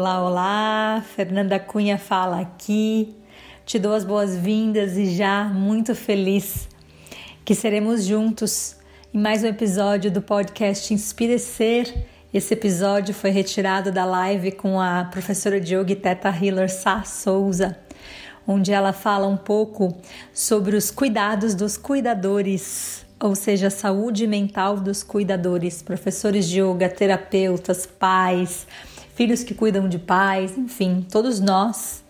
Olá, olá, Fernanda Cunha fala aqui. Te dou as boas-vindas e já muito feliz que seremos juntos em mais um episódio do podcast Inspirecer. Esse episódio foi retirado da live com a professora de Yoga Teta Healer Sá Souza, onde ela fala um pouco sobre os cuidados dos cuidadores, ou seja, a saúde mental dos cuidadores, professores de yoga, terapeutas, pais, filhos que cuidam de pais, enfim, todos nós,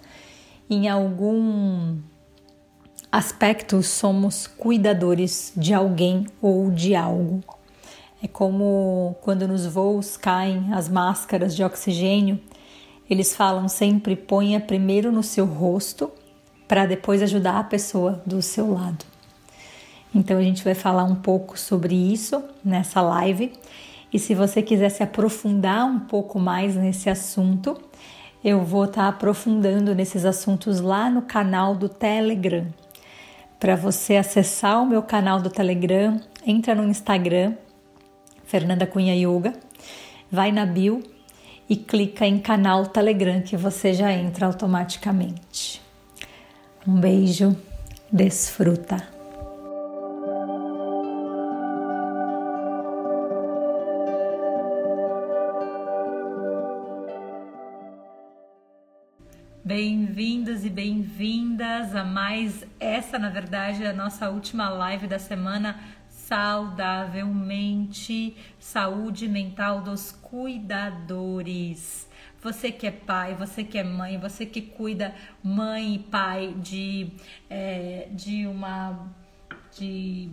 em algum aspecto, somos cuidadores de alguém ou de algo. É como quando nos voos caem as máscaras de oxigênio, eles falam sempre: ponha primeiro no seu rosto para depois ajudar a pessoa do seu lado. Então a gente vai falar um pouco sobre isso nessa live e se você quiser se aprofundar um pouco mais nesse assunto, eu vou estar tá aprofundando nesses assuntos lá no canal do Telegram. Para você acessar o meu canal do Telegram, entra no Instagram, Fernanda Cunha Yoga, vai na bio e clica em canal Telegram que você já entra automaticamente. Um beijo, desfruta. Bem-vindos e bem-vindas a mais essa, na verdade, a nossa última live da semana saudavelmente saúde mental dos cuidadores. Você que é pai, você que é mãe, você que cuida mãe e pai de, é, de uma de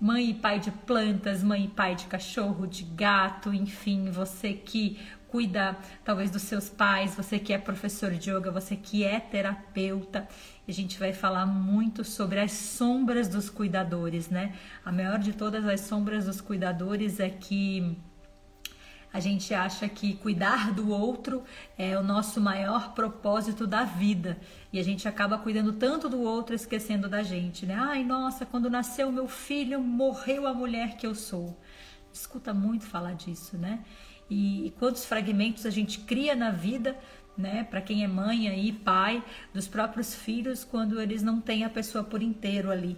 mãe e pai de plantas, mãe e pai de cachorro, de gato, enfim, você que cuida talvez dos seus pais, você que é professor de yoga, você que é terapeuta. A gente vai falar muito sobre as sombras dos cuidadores, né? A maior de todas as sombras dos cuidadores é que a gente acha que cuidar do outro é o nosso maior propósito da vida e a gente acaba cuidando tanto do outro esquecendo da gente, né? Ai, nossa, quando nasceu meu filho, morreu a mulher que eu sou. Escuta muito falar disso, né? e, e quantos fragmentos a gente cria na vida, né, para quem é mãe aí, pai dos próprios filhos, quando eles não têm a pessoa por inteiro ali,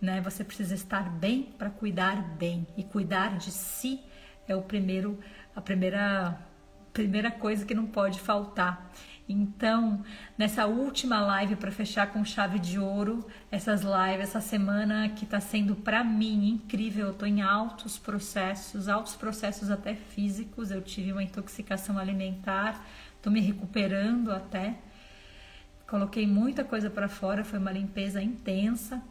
né? Você precisa estar bem para cuidar bem e cuidar de si é o primeiro a primeira primeira coisa que não pode faltar. Então, nessa última live para fechar com chave de ouro, essas lives, essa semana que está sendo para mim incrível, eu estou em altos processos, altos processos até físicos. Eu tive uma intoxicação alimentar, estou me recuperando até. Coloquei muita coisa para fora, foi uma limpeza intensa.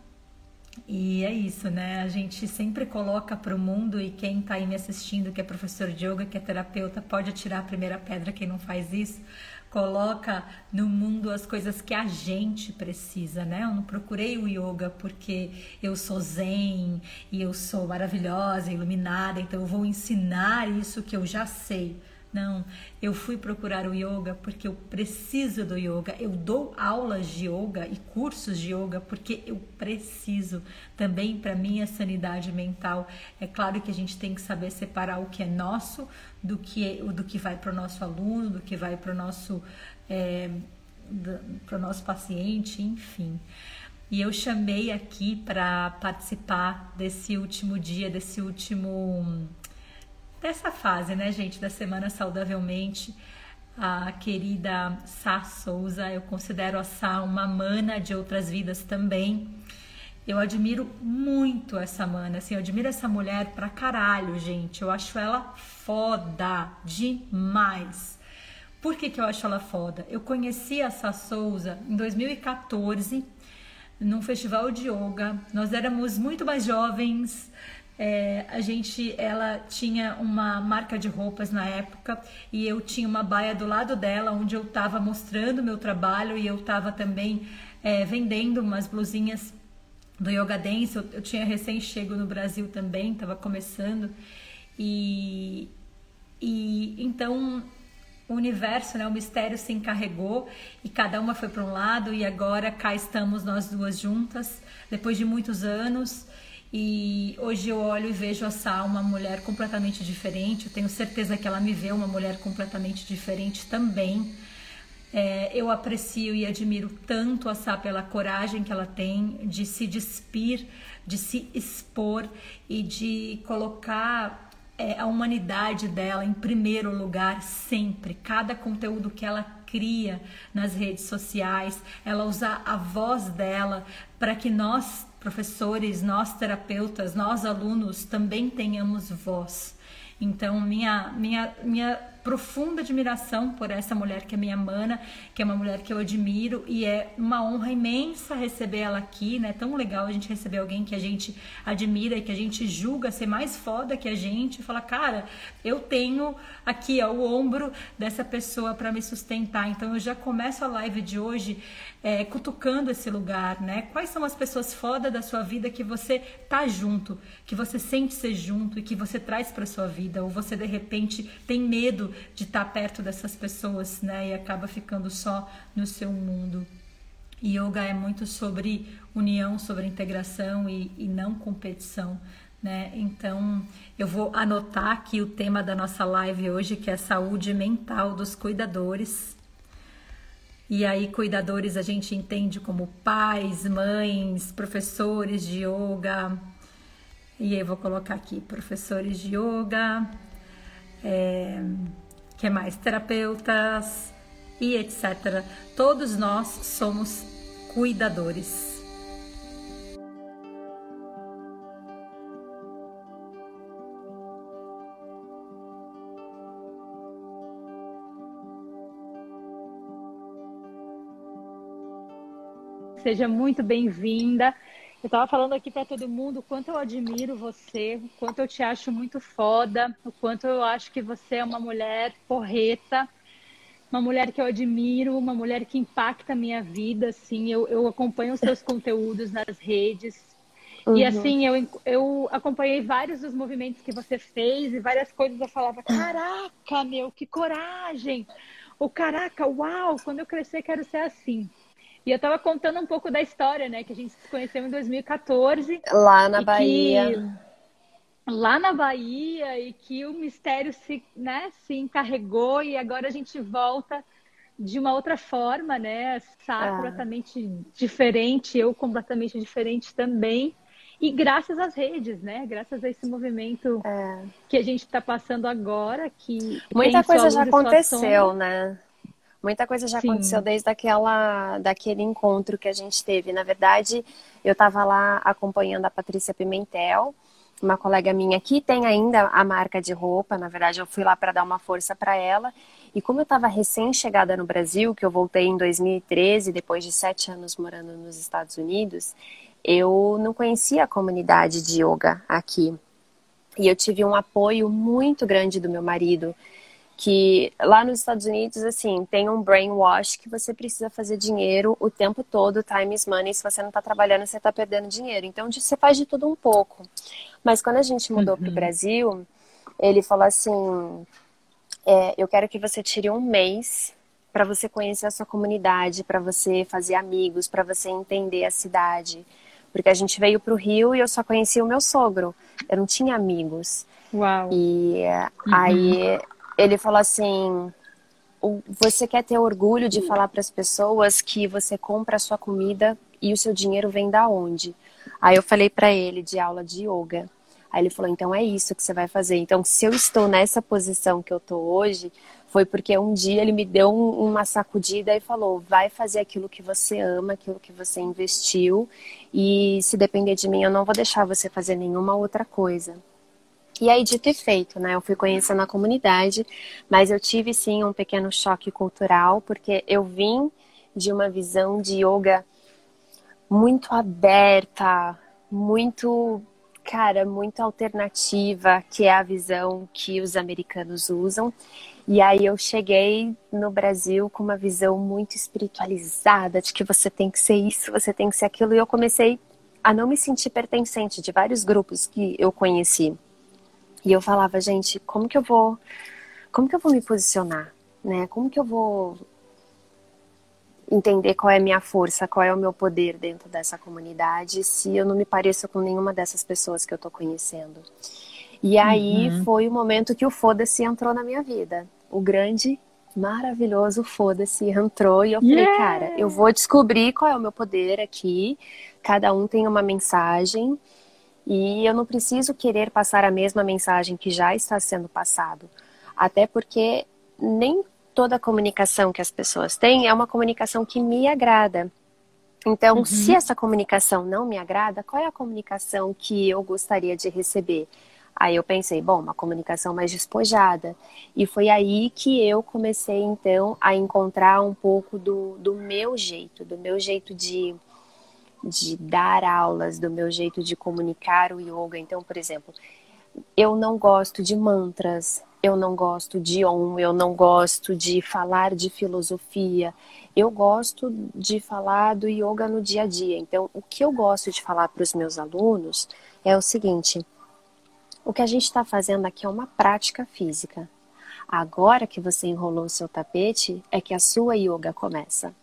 E é isso, né? A gente sempre coloca para o mundo e quem está aí me assistindo, que é professor de yoga, que é terapeuta, pode atirar a primeira pedra quem não faz isso coloca no mundo as coisas que a gente precisa, né? Eu não procurei o yoga porque eu sou zen e eu sou maravilhosa, iluminada, então eu vou ensinar isso que eu já sei. Não, eu fui procurar o yoga porque eu preciso do yoga. Eu dou aulas de yoga e cursos de yoga porque eu preciso também para minha sanidade mental. É claro que a gente tem que saber separar o que é nosso do que é, do que vai para o nosso aluno, do que vai para o nosso é, para o nosso paciente, enfim. E eu chamei aqui para participar desse último dia, desse último dessa fase, né, gente, da Semana Saudavelmente, a querida Sá Souza, eu considero a Sá uma mana de outras vidas também. Eu admiro muito essa mana, assim, eu admiro essa mulher pra caralho, gente. Eu acho ela foda demais. Por que, que eu acho ela foda? Eu conheci a Sá Souza em 2014, num festival de yoga. Nós éramos muito mais jovens, é, a gente, ela tinha uma marca de roupas na época e eu tinha uma baia do lado dela onde eu estava mostrando meu trabalho e eu estava também é, vendendo umas blusinhas do Yoga Dance. Eu, eu tinha recém chego no Brasil também, estava começando e, e então o universo, né, o mistério se encarregou e cada uma foi para um lado e agora cá estamos nós duas juntas depois de muitos anos E hoje eu olho e vejo a Sá uma mulher completamente diferente. Eu tenho certeza que ela me vê uma mulher completamente diferente também. É, eu aprecio e admiro tanto a Sá pela coragem que ela tem de se despir, de se expor e de colocar é, a humanidade dela em primeiro lugar sempre. Cada conteúdo que ela cria nas redes sociais, ela usa a voz dela para que nós professores, nós terapeutas, nós alunos também tenhamos voz. Então, minha, minha, minha profunda admiração por essa mulher que é minha mana, que é uma mulher que eu admiro e é uma honra imensa receber ela aqui, né? Tão legal a gente receber alguém que a gente admira e que a gente julga ser mais foda que a gente e falar, cara, eu tenho aqui ó, o ombro dessa pessoa para me sustentar. Então eu já começo a live de hoje é, cutucando esse lugar, né? Quais são as pessoas foda da sua vida que você tá junto, que você sente ser junto e que você traz para sua vida, ou você de repente tem medo de estar tá perto dessas pessoas, né? E acaba ficando só no seu mundo. Yoga é muito sobre união, sobre integração e, e não competição. Né? Então, eu vou anotar aqui o tema da nossa live hoje, que é saúde mental dos cuidadores. E aí, cuidadores a gente entende como pais, mães, professores de yoga. E aí, eu vou colocar aqui professores de yoga, é, que mais? Terapeutas e etc. Todos nós somos cuidadores. Seja muito bem-vinda. Eu estava falando aqui para todo mundo o quanto eu admiro você, o quanto eu te acho muito foda, o quanto eu acho que você é uma mulher porreta, uma mulher que eu admiro, uma mulher que impacta a minha vida, assim, eu, eu acompanho os seus conteúdos nas redes. Uhum. E assim, eu, eu acompanhei vários dos movimentos que você fez e várias coisas eu falava, caraca, meu, que coragem! O caraca, uau, quando eu crescer quero ser assim. E eu estava contando um pouco da história, né? Que a gente se conheceu em 2014. Lá na Bahia. Que, lá na Bahia e que o mistério se, né, se encarregou e agora a gente volta de uma outra forma, né? Sá é. completamente diferente, eu completamente diferente também. E graças às redes, né? Graças a esse movimento é. que a gente está passando agora, que muita coisa já aconteceu, né? Muita coisa já Sim. aconteceu desde aquela, daquele encontro que a gente teve. Na verdade, eu estava lá acompanhando a Patrícia Pimentel, uma colega minha que tem ainda a marca de roupa. Na verdade, eu fui lá para dar uma força para ela. E como eu estava recém-chegada no Brasil, que eu voltei em 2013, depois de sete anos morando nos Estados Unidos, eu não conhecia a comunidade de yoga aqui. E eu tive um apoio muito grande do meu marido que lá nos Estados Unidos, assim, tem um brainwash que você precisa fazer dinheiro o tempo todo, time is money, se você não está trabalhando, você está perdendo dinheiro. Então, você faz de tudo um pouco. Mas quando a gente mudou uhum. para o Brasil, ele falou assim, é, eu quero que você tire um mês para você conhecer a sua comunidade, para você fazer amigos, para você entender a cidade. Porque a gente veio para o Rio e eu só conhecia o meu sogro. Eu não tinha amigos. Uau. E uhum. aí ele falou assim: você quer ter orgulho de falar para as pessoas que você compra a sua comida e o seu dinheiro vem da onde? Aí eu falei para ele de aula de yoga. Aí ele falou: então é isso que você vai fazer. Então, se eu estou nessa posição que eu estou hoje, foi porque um dia ele me deu um, uma sacudida e falou: vai fazer aquilo que você ama, aquilo que você investiu, e se depender de mim, eu não vou deixar você fazer nenhuma outra coisa. E aí, dito e feito, né? Eu fui conhecendo a comunidade, mas eu tive sim um pequeno choque cultural, porque eu vim de uma visão de yoga muito aberta, muito, cara, muito alternativa, que é a visão que os americanos usam. E aí eu cheguei no Brasil com uma visão muito espiritualizada, de que você tem que ser isso, você tem que ser aquilo, e eu comecei a não me sentir pertencente de vários grupos que eu conheci. E eu falava, gente, como que eu vou, como que eu vou me posicionar, né? Como que eu vou entender qual é a minha força, qual é o meu poder dentro dessa comunidade, se eu não me pareço com nenhuma dessas pessoas que eu tô conhecendo. E aí uhum. foi o momento que o foda-se entrou na minha vida. O grande, maravilhoso foda-se entrou e eu falei, yeah! cara, eu vou descobrir qual é o meu poder aqui. Cada um tem uma mensagem e eu não preciso querer passar a mesma mensagem que já está sendo passado. Até porque nem toda a comunicação que as pessoas têm é uma comunicação que me agrada. Então, uhum. se essa comunicação não me agrada, qual é a comunicação que eu gostaria de receber? Aí eu pensei, bom, uma comunicação mais despojada. E foi aí que eu comecei, então, a encontrar um pouco do, do meu jeito, do meu jeito de, de dar aulas, do meu jeito de comunicar o yoga. Então, por exemplo, eu não gosto de mantras, eu não gosto de om, eu não gosto de falar de filosofia. Eu gosto de falar do yoga no dia a dia. Então, o que eu gosto de falar para os meus alunos é o seguinte: o que a gente está fazendo aqui é uma prática física. Agora que você enrolou o seu tapete, é que a sua yoga começa.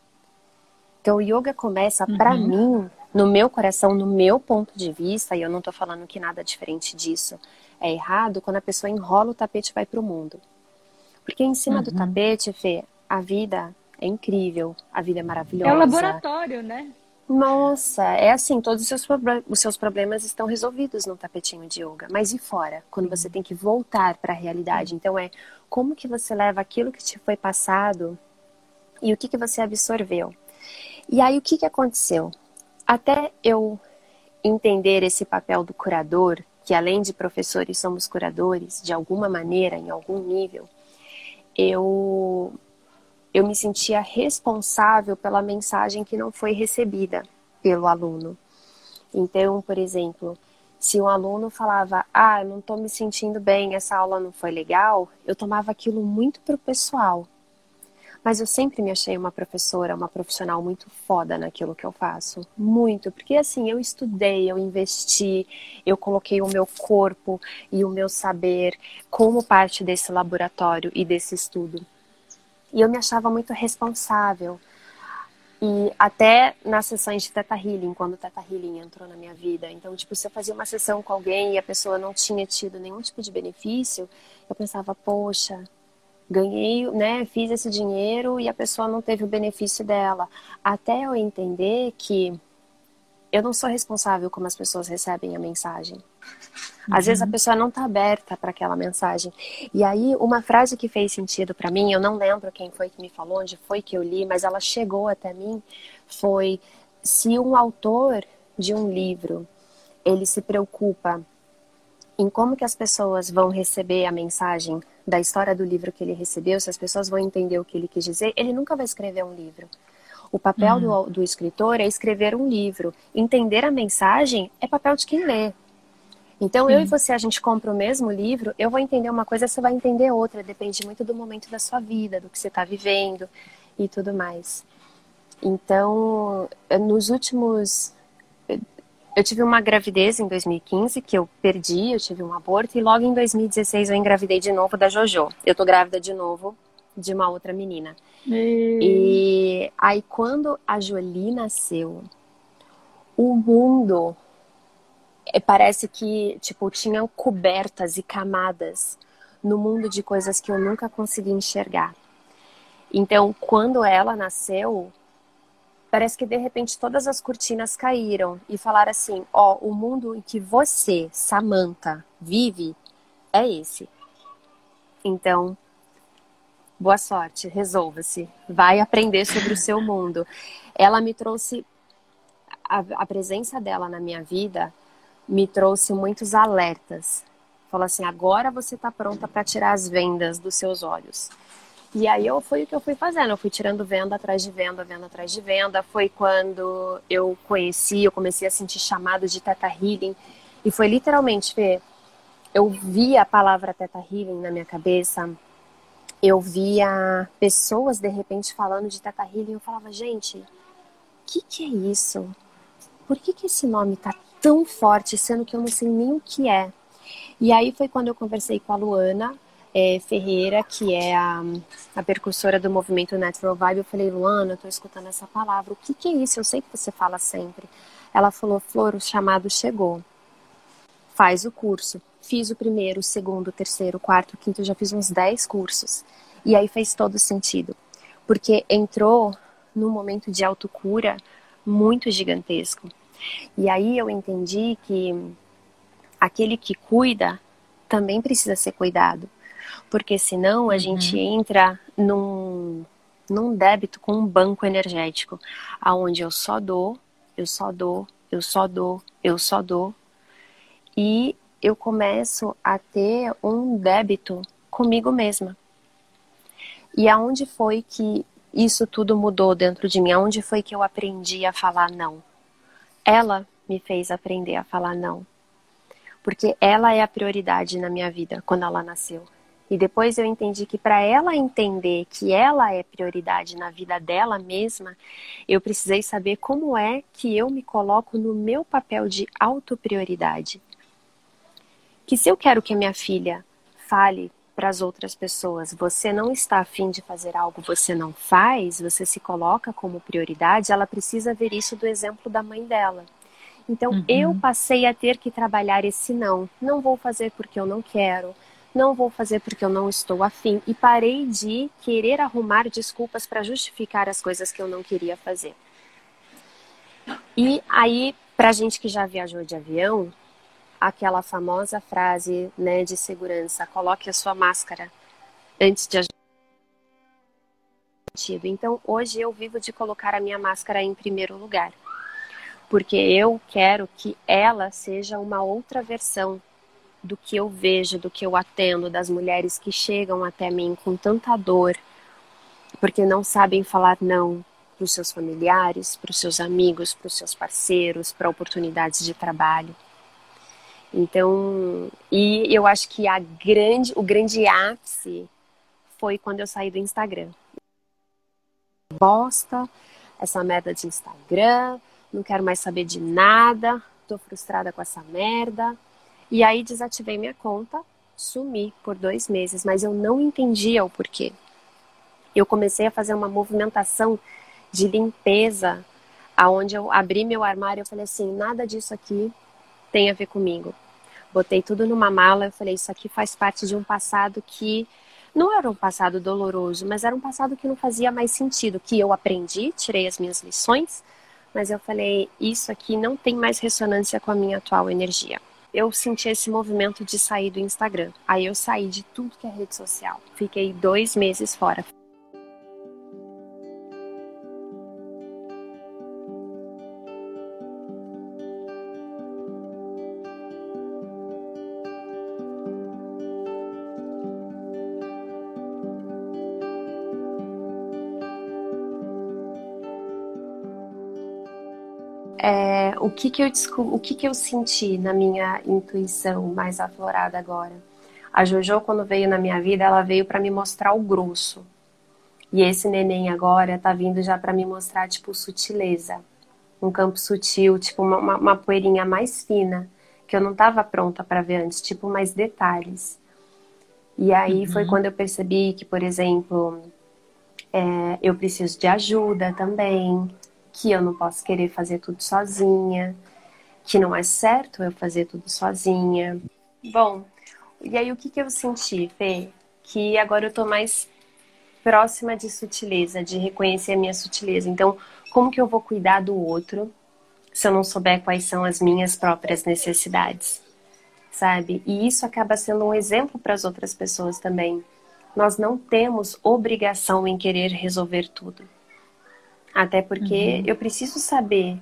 Então, o yoga começa, uhum. para mim, no meu coração, no meu ponto de vista, e eu não estou falando que nada diferente disso é errado quando a pessoa enrola o tapete e vai para o mundo. Porque em cima uhum. do tapete, Fê, a vida é incrível, a vida é maravilhosa. É o laboratório, né? Nossa, é assim, todos os seus, os seus problemas estão resolvidos no tapetinho de yoga. Mas e fora? Quando você tem que voltar para a realidade. Então é como que você leva aquilo que te foi passado e o que, que você absorveu. E aí o que, que aconteceu? Até eu entender esse papel do curador, que além de professores somos curadores, de alguma maneira, em algum nível, eu, eu me sentia responsável pela mensagem que não foi recebida pelo aluno. Então, por exemplo, se um aluno falava, ah, não estou me sentindo bem, essa aula não foi legal, eu tomava aquilo muito para o pessoal. Mas eu sempre me achei uma professora, uma profissional muito foda naquilo que eu faço. Muito. Porque assim, eu estudei, eu investi, eu coloquei o meu corpo e o meu saber como parte desse laboratório e desse estudo. E eu me achava muito responsável. E até nas sessões de Teta Healing, quando o Teta Healing entrou na minha vida. Então, tipo, se eu fazia uma sessão com alguém e a pessoa não tinha tido nenhum tipo de benefício, eu pensava, poxa, ganhei, né, fiz esse dinheiro e a pessoa não teve o benefício dela. Até eu entender que eu não sou responsável como as pessoas recebem a mensagem. Às uhum. vezes a uhum. pessoa não está aberta para aquela mensagem. E aí, uma frase que fez sentido para mim, eu não lembro quem foi que me falou, onde foi que eu li, mas ela chegou até mim, foi se um autor de um livro, ele se preocupa em como que as pessoas vão receber a mensagem da história do livro que ele recebeu, se as pessoas vão entender o que ele quis dizer, ele nunca vai escrever um livro. O papel uhum. do, do escritor é escrever um livro. Entender a mensagem é papel de quem lê. Então, Sim. eu e você, a gente compra o mesmo livro, eu vou entender uma coisa, você vai entender outra. Depende muito do momento da sua vida, do que você está vivendo e tudo mais. Então, nos últimos eu tive uma gravidez em 2015 que eu perdi, eu tive um aborto e logo em 2016 eu engravidei de novo da Jojo. Eu tô grávida de novo de uma outra menina. E, e aí quando a Jolie nasceu, o mundo é, parece que tipo tinha cobertas e camadas no mundo de coisas que eu nunca consegui enxergar. Então, quando ela nasceu, parece que de repente todas as cortinas caíram e falaram assim: ó, oh, o mundo em que você, Samantha, vive é esse. Então, boa sorte, resolva-se, vai aprender sobre o seu mundo. Ela me trouxe a, a presença dela na minha vida me trouxe muitos alertas. Falou assim: agora você está pronta para tirar as vendas dos seus olhos. E aí eu foi o que eu fui fazendo, eu fui tirando venda atrás de venda, venda atrás de venda. Foi quando eu conheci, eu comecei a sentir chamado de Teta Healing. E foi literalmente, Fê, eu via a palavra Teta Healing na minha cabeça. Eu via pessoas de repente falando de Teta Healing. Eu falava, gente, o que, que é isso? Por que, que esse nome tá tão forte, sendo que eu não sei nem o que é? E aí foi quando eu conversei com a Luana, é, Ferreira, que é a, a percussora do movimento Natural Vibe. Eu falei, Luana, eu tô escutando essa palavra. O que, que é isso? Eu sei que você fala sempre. Ela falou, Flor, o chamado chegou. Faz o curso. Fiz o primeiro, o segundo, o terceiro, o quarto, o quinto, eu já fiz uns 10 cursos. E aí fez todo sentido. Porque entrou num momento de autocura muito gigantesco. E aí eu entendi que aquele que cuida também precisa ser cuidado. Porque senão a uhum. gente entra num, num débito com um banco energético, aonde eu só dou, eu só dou, eu só dou, eu só dou. E eu começo a ter um débito comigo mesma. E aonde foi que isso tudo mudou dentro de mim? Aonde foi que eu aprendi a falar não? Ela me fez aprender a falar não. Porque ela é a prioridade na minha vida quando ela nasceu. E depois eu entendi que para ela entender que ela é prioridade na vida dela mesma, eu precisei saber como é que eu me coloco no meu papel de autoprioridade. Que se eu quero que a minha filha fale para as outras pessoas, você não está afim de fazer algo, você não faz, você se coloca como prioridade, ela precisa ver isso do exemplo da mãe dela. Então uhum. eu passei a ter que trabalhar esse não. Não vou fazer porque eu não quero, não vou fazer porque eu não estou afim. E parei de querer arrumar desculpas para justificar as coisas que eu não queria fazer. E aí, para gente que já viajou de avião, aquela famosa frase né, de segurança: coloque a sua máscara antes de então, hoje eu vivo de colocar a minha máscara em primeiro lugar, porque eu quero que ela seja uma outra versão do que eu vejo, do que eu atendo, das mulheres que chegam até mim com tanta dor, porque não sabem falar não para os seus familiares, para os seus amigos, para os seus parceiros, para oportunidades de trabalho. Então, e eu acho que a grande, o grande ápice foi quando eu saí do Instagram. Bosta, essa merda de Instagram, não quero mais saber de nada, tô frustrada com essa merda. E aí desativei minha conta, sumi por dois meses, mas eu não entendia o porquê. Eu comecei a fazer uma movimentação de limpeza, aonde eu abri meu armário e falei assim, nada disso aqui tem a ver comigo. Botei tudo numa mala, eu falei, isso aqui faz parte de um passado que não era um passado doloroso, mas era um passado que não fazia mais sentido, que eu aprendi, tirei as minhas lições, mas eu falei, isso aqui não tem mais ressonância com a minha atual energia. Eu senti esse movimento de sair do Instagram. Aí eu saí de tudo que é rede social. Fiquei dois meses fora. Que que eu o que que eu senti na minha intuição mais aflorada agora. A Jojo quando veio na minha vida, ela veio para me mostrar o grosso. E esse neném agora tá vindo já para me mostrar tipo sutileza, um campo sutil, tipo uma, uma, uma poeirinha mais fina que eu não estava pronta para ver antes, tipo mais detalhes. E aí uhum. foi quando eu percebi que, por exemplo, é, eu preciso de ajuda também, que eu não posso querer fazer tudo sozinha, que não é certo eu fazer tudo sozinha. Bom, e aí o que, que eu senti, Fê? Que agora eu tô mais próxima de sutileza, de reconhecer a minha sutileza. Então, como que eu vou cuidar do outro se eu não souber quais são as minhas próprias necessidades? Sabe? E isso acaba sendo um exemplo para as outras pessoas também. Nós não temos obrigação em querer resolver tudo. Até porque uhum. eu preciso saber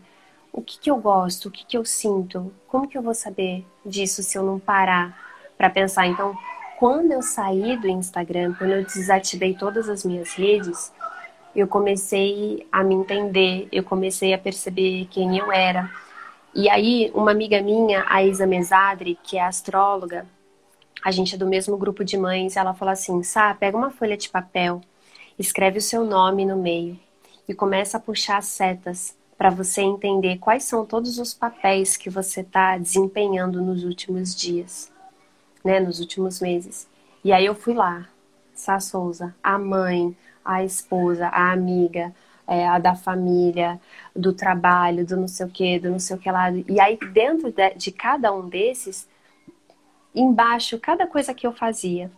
o que, que eu gosto, o que, que eu sinto, como que eu vou saber disso se eu não parar para pensar. Então, quando eu saí do Instagram, quando eu desativei todas as minhas redes, eu comecei a me entender, eu comecei a perceber quem eu era. E aí, uma amiga minha, a Isa Mesadri, que é astróloga, a gente é do mesmo grupo de mães, ela falou assim: Sá, pega uma folha de papel, escreve o seu nome no meio e começa a puxar as setas para você entender quais são todos os papéis que você está desempenhando nos últimos dias, né, nos últimos meses. E aí eu fui lá, Sá Souza, a mãe, a esposa, a amiga, é, a da família, do trabalho, do não sei o que, do não sei o que lá. E aí, dentro de, de cada um desses, embaixo, cada coisa que eu fazia.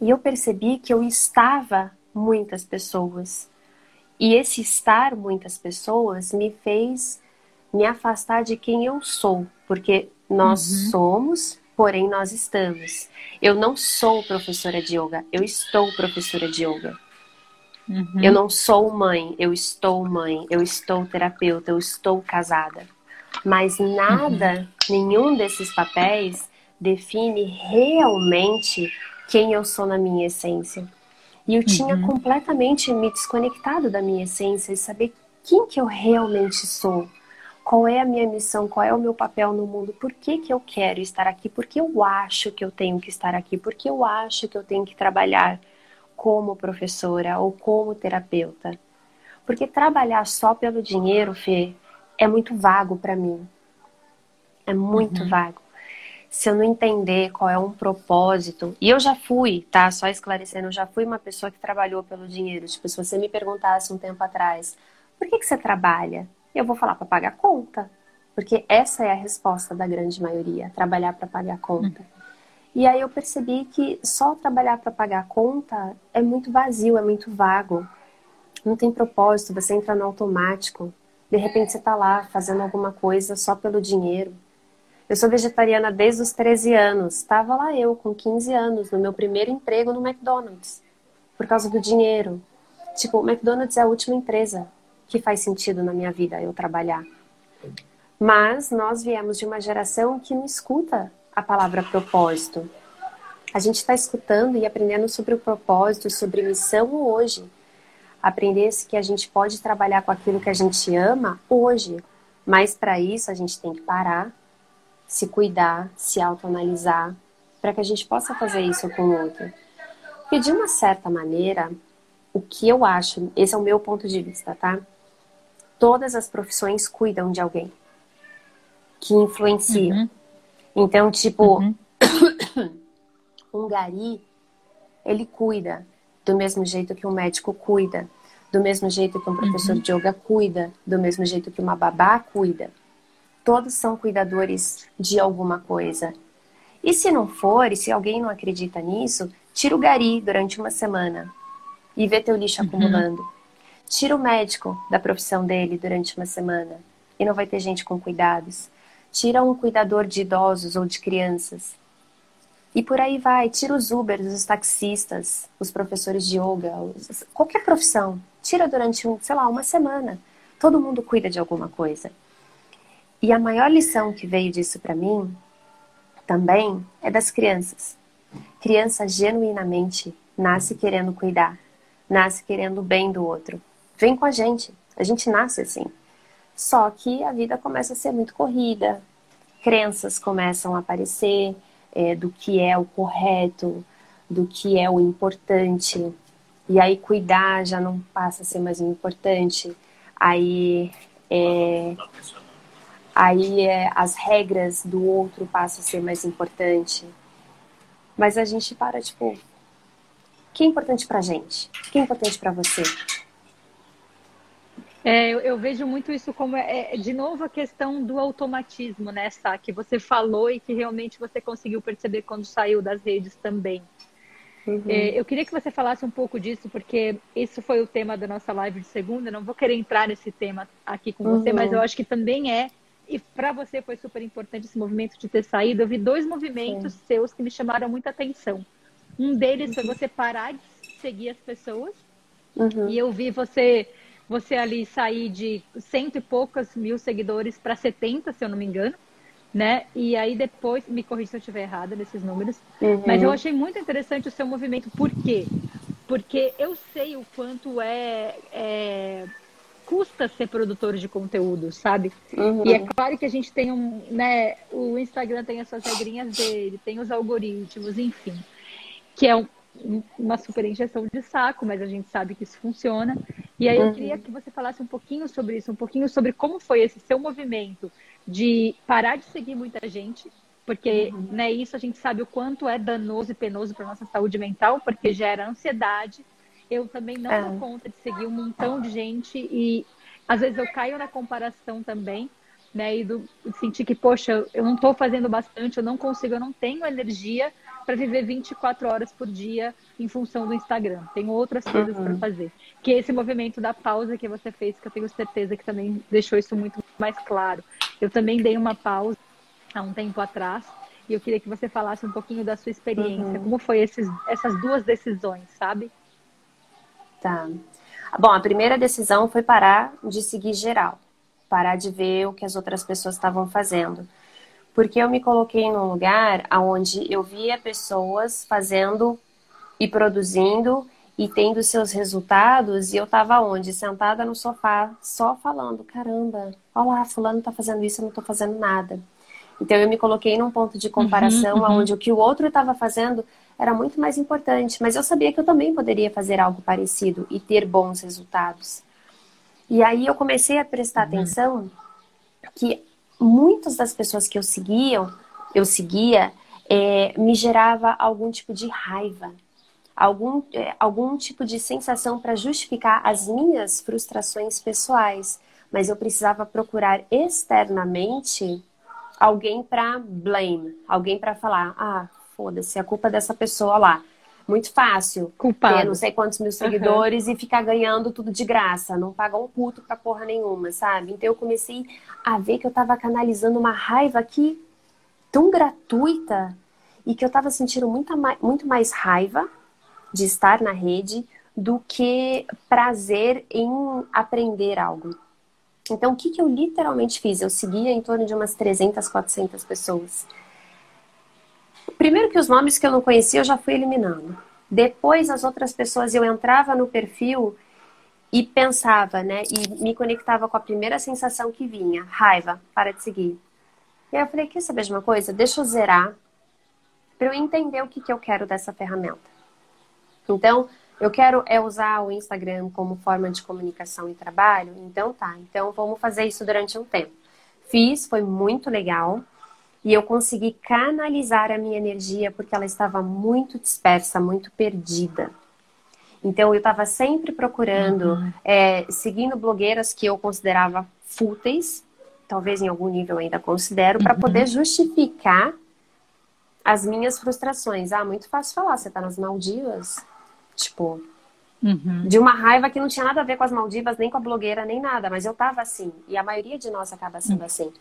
E eu percebi que eu estava muitas pessoas. E esse estar muitas pessoas me fez me afastar de quem eu sou, porque nós uhum. somos, porém nós estamos. Eu não sou professora de yoga, eu estou professora de yoga. Uhum. Eu não sou mãe, eu estou mãe, eu estou terapeuta, eu estou casada. Mas nada, uhum. nenhum desses papéis define realmente quem eu sou na minha essência. E eu tinha uhum. completamente me desconectado da minha essência e saber quem que eu realmente sou. Qual é a minha missão? Qual é o meu papel no mundo? Por que, que eu quero estar aqui? Por que eu acho que eu tenho que estar aqui? Por que eu acho que eu tenho que trabalhar? como professora ou como terapeuta. Porque trabalhar só pelo dinheiro, Fê, é muito vago para mim. É muito uhum. vago. Se eu não entender qual é um propósito, e eu já fui, tá? Só esclarecendo, eu já fui uma pessoa que trabalhou pelo dinheiro. Tipo, se você me perguntasse um tempo atrás, por que, que você trabalha? Eu vou falar para pagar conta. Porque essa é a resposta da grande maioria, trabalhar para pagar conta. E aí eu percebi que só trabalhar para pagar conta é muito vazio, é muito vago. Não tem propósito, você entra no automático. De repente você está lá fazendo alguma coisa só pelo dinheiro. Eu sou vegetariana desde os 13 anos. Estava lá eu, com 15 anos, no meu primeiro emprego no McDonald's. Por causa do dinheiro. Tipo, o McDonald's é a última empresa que faz sentido na minha vida eu trabalhar. Mas nós viemos de uma geração que não escuta a palavra propósito. A gente está escutando e aprendendo sobre o propósito, sobre missão hoje. Aprender que a gente pode trabalhar com aquilo que a gente ama hoje. Mas para isso a gente tem que parar, se cuidar, se autoanalisar, para que a gente possa fazer isso com o outro. Porque de uma certa maneira, o que eu acho, esse é o meu ponto de vista, tá? Todas as profissões cuidam de alguém que influenciam. Uhum. Então, tipo, uhum. um gari, ele cuida do mesmo jeito que um médico cuida, do mesmo jeito que um professor uhum. de yoga cuida, do mesmo jeito que uma babá cuida. Todos são cuidadores de alguma coisa. E se não for, e se alguém não acredita nisso, tira o gari durante uma semana e vê teu lixo uhum. acumulando. Tira o médico da profissão dele durante uma semana e não vai ter gente com cuidados tira um cuidador de idosos ou de crianças. E por aí vai, tira os Ubers, os taxistas, os professores de yoga, qualquer profissão. Tira durante, um, sei lá, uma semana. Todo mundo cuida de alguma coisa. E a maior lição que veio disso para mim também é das crianças. Criança genuinamente nasce querendo cuidar, nasce querendo o bem do outro. Vem com a gente, a gente nasce assim. Só que a vida começa a ser muito corrida, crenças começam a aparecer é, do que é o correto, do que é o importante. E aí cuidar já não passa a ser mais importante. Aí é, aí é, as regras do outro passam a ser mais importante. Mas a gente para, tipo, o que é importante pra gente? O que é importante para você? É, eu, eu, vejo muito isso como, é, é, de novo, a questão do automatismo, né, Sá? Que você falou e que realmente você conseguiu perceber quando saiu das redes também. Uhum. É, eu queria que você falasse um pouco disso, porque isso foi o tema da nossa live de segunda. Não vou querer entrar nesse tema aqui com uhum. você, mas eu acho que também é. E para você foi super importante esse movimento de ter saído. Eu vi dois movimentos Sim. seus que me chamaram muita atenção. Um deles foi você parar de seguir as pessoas. Uhum. E eu vi você você ali sair de cento e poucas mil seguidores para 70, se eu não me engano, né? E aí depois, me corrija se eu estiver errada nesses números, uhum. mas eu achei muito interessante o seu movimento. Por quê? Porque eu sei o quanto é, é custa ser produtor de conteúdo, sabe? Uhum. E é claro que a gente tem um, né? O Instagram tem as suas regrinhas dele, tem os algoritmos, enfim, que é um, uma super injeção de saco, mas a gente sabe que isso funciona. E aí eu queria uhum. que você falasse um pouquinho sobre isso, um pouquinho sobre como foi esse seu movimento de parar de seguir muita gente porque uhum. né, isso a gente sabe o quanto é danoso e penoso para nossa saúde mental, porque gera ansiedade. Eu também não é. dou conta de seguir um montão de gente e às vezes eu caio na comparação também, né? E do, sentir que, poxa, eu não estou fazendo bastante, eu não consigo, eu não tenho energia para viver 24 horas por dia em função do Instagram. Tenho outras coisas uhum. para fazer. Que esse movimento da pausa que você fez, que eu tenho certeza que também deixou isso muito mais claro. Eu também dei uma pausa há um tempo atrás. E eu queria que você falasse um pouquinho da sua experiência. Uhum. Como foi esses, essas duas decisões, sabe? Tá. Bom, a primeira decisão foi parar de seguir geral. Parar de ver o que as outras pessoas estavam fazendo. Porque eu me coloquei num lugar onde eu via pessoas fazendo e produzindo e tendo seus resultados, e eu estava onde? Sentada no sofá, só falando, caramba, olha lá, fulano está fazendo isso, eu não estou fazendo nada. Então eu me coloquei num ponto de comparação uhum, uhum. onde o que o outro estava fazendo era muito mais importante, mas eu sabia que eu também poderia fazer algo parecido e ter bons resultados. E aí eu comecei a prestar uhum. atenção que muitas das pessoas que eu seguia, eu seguia, é, me gerava algum tipo de raiva, algum, é, algum tipo de sensação para justificar as minhas frustrações pessoais. Mas eu precisava procurar externamente alguém para blame, alguém para falar, ah, foda-se, a culpa é dessa pessoa lá. Muito fácil. Culpado. Ter não sei quantos mil seguidores uhum. e ficar ganhando tudo de graça. Não pagar um puto pra porra nenhuma, sabe? Então eu comecei a ver que eu tava canalizando uma raiva aqui tão gratuita e que eu tava sentindo muita, muito mais raiva de estar na rede do que prazer em aprender algo. Então, o que, que eu literalmente fiz? Eu seguia em torno de umas 300, 400 pessoas. Primeiro que os nomes que eu não conhecia eu já fui eliminando. Depois as outras pessoas eu entrava no perfil e pensava, né? E me conectava com a primeira sensação que vinha, raiva, para de seguir. E aí eu falei, quer saber de uma coisa? Deixa eu zerar para eu entender o que, que eu quero dessa ferramenta. Então, eu quero é usar o Instagram como forma de comunicação e trabalho. Então tá, então vamos fazer isso durante um tempo. Fiz, foi muito legal. E eu consegui canalizar a minha energia porque ela estava muito dispersa, muito perdida. Então eu estava sempre procurando, uhum. é, seguindo blogueiras que eu considerava fúteis, talvez em algum nível ainda considero, para uhum. poder justificar as minhas frustrações. Ah, muito fácil falar, você está nas Maldivas, tipo, uhum. de uma raiva que não tinha nada a ver com as Maldivas, nem com a blogueira, nem nada, mas eu estava assim. E a maioria de nós acaba sendo uhum. assim.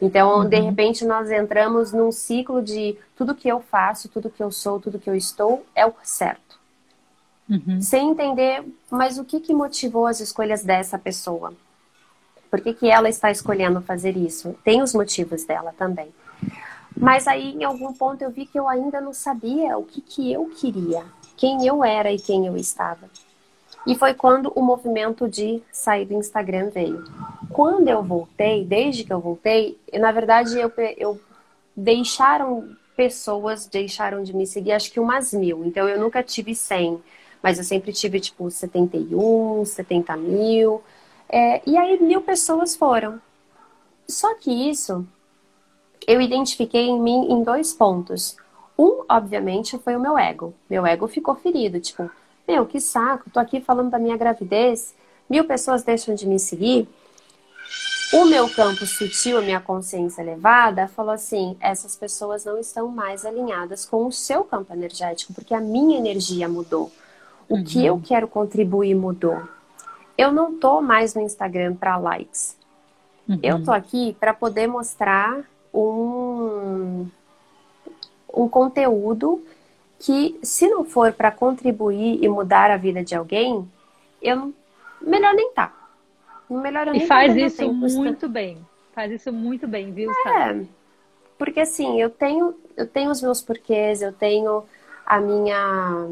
Então, uhum. de repente, nós entramos num ciclo de tudo que eu faço, tudo que eu sou, tudo que eu estou é o certo. Uhum. Sem entender, mas o que, que motivou as escolhas dessa pessoa? Por que, que ela está escolhendo fazer isso? Tem os motivos dela também. Mas aí, em algum ponto, eu vi que eu ainda não sabia o que, que eu queria, quem eu era e quem eu estava. E foi quando o movimento de sair do Instagram veio. Quando eu voltei, desde que eu voltei, na verdade eu, eu deixaram pessoas deixaram de me seguir, acho que umas mil. Então eu nunca tive 100, mas eu sempre tive tipo 71, 70 mil. É, e aí mil pessoas foram. Só que isso eu identifiquei em mim em dois pontos. Um, obviamente, foi o meu ego. Meu ego ficou ferido, tipo, meu, que saco, tô aqui falando da minha gravidez, mil pessoas deixam de me seguir. O meu campo sutil, a minha consciência elevada, falou assim: essas pessoas não estão mais alinhadas com o seu campo energético, porque a minha energia mudou. O uhum. que eu quero contribuir mudou. Eu não tô mais no Instagram para likes. Uhum. Eu tô aqui para poder mostrar um, um conteúdo que se não for para contribuir e mudar a vida de alguém, eu melhor nem tá. Melhor eu e faz isso tempo, muito bem. Faz isso muito bem, viu? É, porque assim, eu tenho, eu tenho os meus porquês, eu tenho a minha,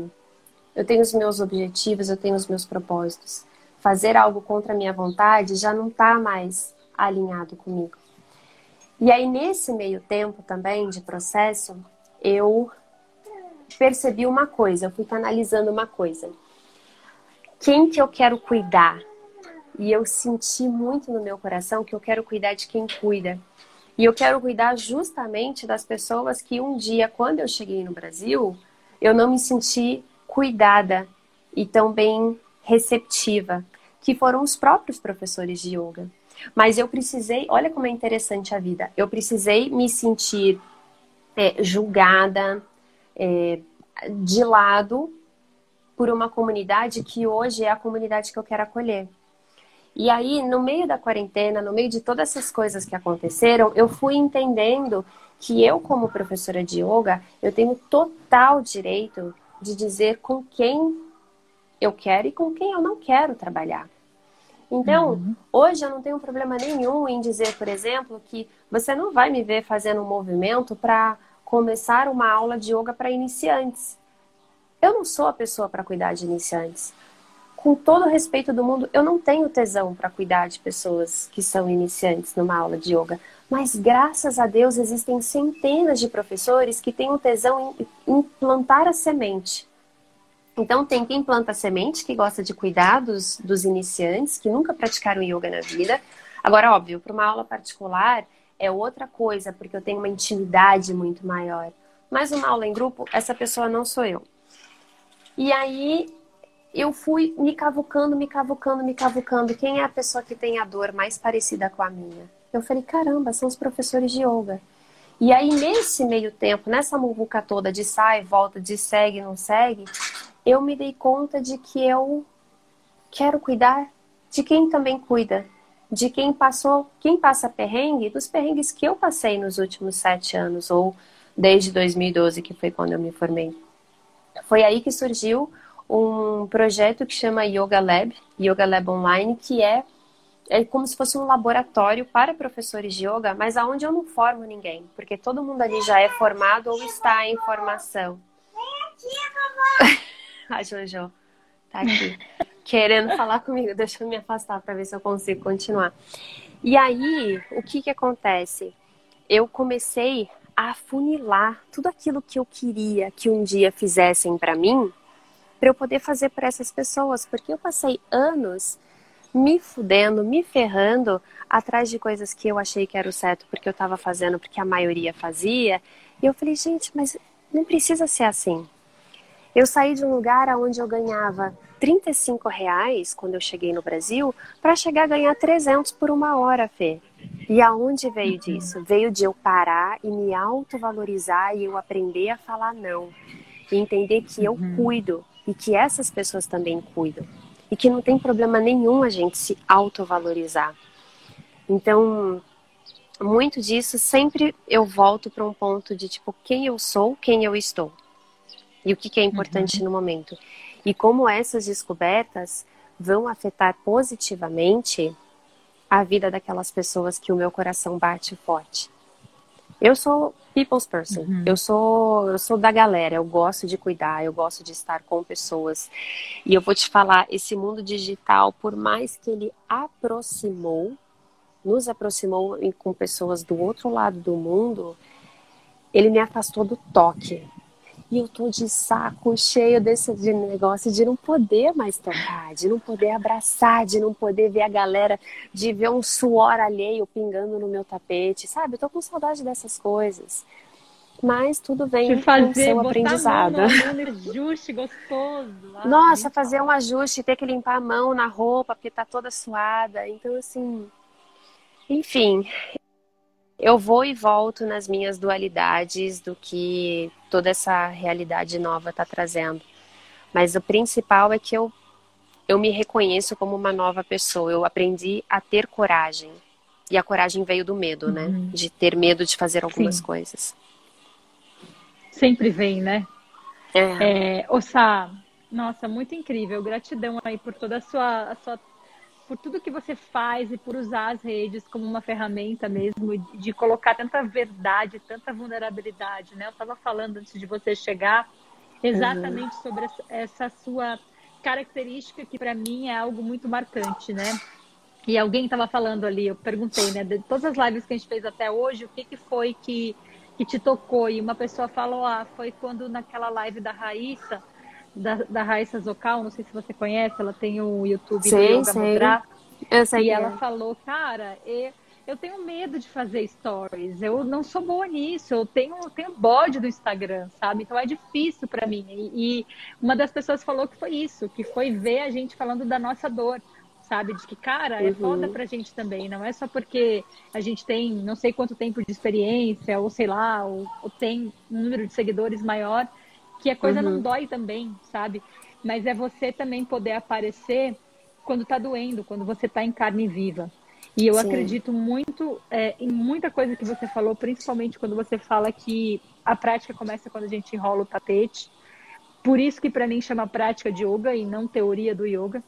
eu tenho os meus objetivos, eu tenho os meus propósitos. Fazer algo contra a minha vontade já não tá mais alinhado comigo. E aí nesse meio tempo também de processo, eu percebi uma coisa, eu fui canalizando uma coisa. Quem que eu quero cuidar? E eu senti muito no meu coração que eu quero cuidar de quem cuida. E eu quero cuidar justamente das pessoas que um dia, quando eu cheguei no Brasil, eu não me senti cuidada e tão bem receptiva, que foram os próprios professores de yoga. Mas eu precisei, olha como é interessante a vida, eu precisei me sentir é, julgada, é, de lado por uma comunidade que hoje é a comunidade que eu quero acolher. E aí, no meio da quarentena, no meio de todas essas coisas que aconteceram, eu fui entendendo que eu, como professora de yoga, eu tenho total direito de dizer com quem eu quero e com quem eu não quero trabalhar. Então, uhum. hoje eu não tenho problema nenhum em dizer, por exemplo, que você não vai me ver fazendo um movimento para começar uma aula de yoga para iniciantes. Eu não sou a pessoa para cuidar de iniciantes. Com todo o respeito do mundo, eu não tenho tesão para cuidar de pessoas que são iniciantes numa aula de yoga. Mas graças a Deus existem centenas de professores que têm o tesão em plantar a semente. Então tem quem planta a semente, que gosta de cuidar dos, dos iniciantes, que nunca praticaram yoga na vida. Agora, óbvio, para uma aula particular é outra coisa, porque eu tenho uma intimidade muito maior. Mas uma aula em grupo, essa pessoa não sou eu. E aí eu fui me cavucando, me cavucando, me cavucando. Quem é a pessoa que tem a dor mais parecida com a minha? Eu falei, caramba, são os professores de yoga. E aí, nesse meio tempo, nessa muvuca toda de sai, volta, de segue, não segue, eu me dei conta de que eu quero cuidar de quem também cuida, de quem passou, quem passa perrengue, dos perrengues que eu passei nos últimos sete anos, ou desde 2012, que foi quando eu me formei. Foi aí que surgiu um projeto que chama Yoga Lab, Yoga Lab Online, que é, é como se fosse um laboratório para professores de yoga, mas aonde eu não formo ninguém, porque todo mundo ali já é formado ou está em formação. A Jojo tá aqui querendo falar comigo. Deixa eu me afastar para ver se eu consigo continuar. E aí, o que que acontece? Eu comecei a funilar tudo aquilo que eu queria que um dia fizessem para mim, para eu poder fazer para essas pessoas, porque eu passei anos me fudendo, me ferrando atrás de coisas que eu achei que era o certo, porque eu estava fazendo, porque a maioria fazia. E eu falei, gente, mas não precisa ser assim. Eu saí de um lugar onde eu ganhava 35 reais quando eu cheguei no Brasil para chegar a ganhar 300 por uma hora, Fê. E aonde veio disso? Veio de eu parar e me autovalorizar e eu aprender a falar não. E entender que eu uhum. cuido e que essas pessoas também cuidam. E que não tem problema nenhum a gente se autovalorizar. Então, muito disso sempre eu volto para um ponto de tipo quem eu sou, quem eu estou e o que, que é importante uhum. no momento. E como essas descobertas vão afetar positivamente a vida daquelas pessoas que o meu coração bate forte. Eu sou people's person. Uhum. Eu sou eu sou da galera, eu gosto de cuidar, eu gosto de estar com pessoas. E eu vou te falar, esse mundo digital, por mais que ele aproximou, nos aproximou com pessoas do outro lado do mundo, ele me afastou do toque. E eu tô de saco cheio desse de negócio de não poder mais tocar, de não poder abraçar, de não poder ver a galera, de ver um suor alheio pingando no meu tapete, sabe? Eu tô com saudade dessas coisas. Mas tudo vem de fazer, com seu aprendizado. Um ajuste gostoso. Nossa, fazer um ajuste, ter que limpar a mão na roupa porque tá toda suada. Então, assim, enfim, eu vou e volto nas minhas dualidades do que toda essa realidade nova está trazendo. Mas o principal é que eu, eu me reconheço como uma nova pessoa. Eu aprendi a ter coragem. E a coragem veio do medo, né? uhum. né? De ter medo de fazer algumas Sim. coisas. Sempre vem, né? É. é nossa, muito incrível. Gratidão aí por toda a sua, a sua por tudo que você faz e por usar as redes como uma ferramenta mesmo, de colocar tanta verdade, tanta vulnerabilidade, né? Eu estava falando antes de você chegar exatamente uhum. sobre essa sua característica que para mim é algo muito marcante, né? E alguém estava falando ali, eu perguntei, né, de todas as lives que a gente fez até hoje, o que, que foi que, que te tocou? E uma pessoa falou, ah, foi quando naquela live da Raíssa, da, da Raíssa Zocal, não sei se você conhece, ela tem o YouTube sei, Yoga sei. Mudra. Eu sei e ela é. falou, cara, eu tenho medo de fazer stories, eu não sou boa nisso, eu tenho, eu tenho bode do Instagram, sabe? Então é difícil para mim. E, e, uma das pessoas falou que foi isso, que foi ver a gente falando da nossa dor, sabe? De que, cara, é uhum. foda pra gente também, não é só porque a gente tem não sei quanto tempo de experiência, ou sei lá, ou, ou tem um número de seguidores maior, que a coisa uhum. não dói também, sabe? Mas é você também poder aparecer quando tá doendo, quando você tá em carne viva. E eu Sim. acredito muito é, em muita coisa que você falou, principalmente quando você fala que a prática começa quando a gente enrola o tapete. Por isso que para mim chama prática de yoga e não teoria do yoga.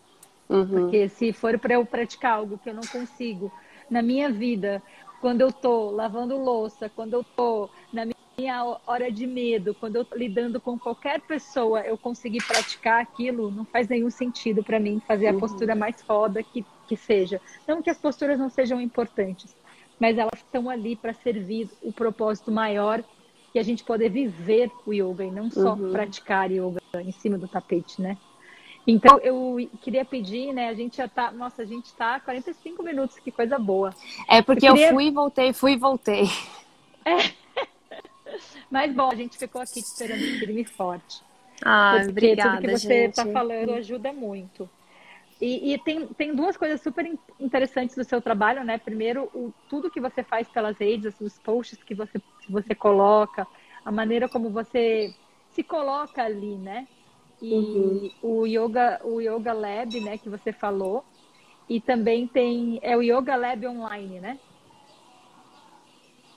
Uhum. Porque se for para eu praticar algo que eu não consigo na minha vida, quando eu tô lavando louça, quando eu tô na minha hora de medo, quando eu tô lidando com qualquer pessoa, eu conseguir praticar aquilo, não faz nenhum sentido para mim fazer a uhum. postura mais foda que que seja. Não que as posturas não sejam importantes, mas elas estão ali para servir o propósito maior que a gente poder viver o yoga e não só uhum. praticar yoga em cima do tapete, né? Então eu queria pedir, né? A gente já tá, nossa, a gente tá 45 minutos, que coisa boa. É porque eu, queria... eu fui e voltei, fui e voltei. É. Mas bom, a gente ficou aqui te esperando firme e forte. Ah, porque obrigada, tudo que você está falando ajuda muito. E, e, tem, tem duas coisas super interessantes do seu trabalho, né? Primeiro, o, tudo que você faz pelas redes, assim, os posts que você, que você coloca, a maneira como você se coloca ali, né? E uhum. o yoga, o yoga lab, né, que você falou, e também tem é o yoga lab online, né?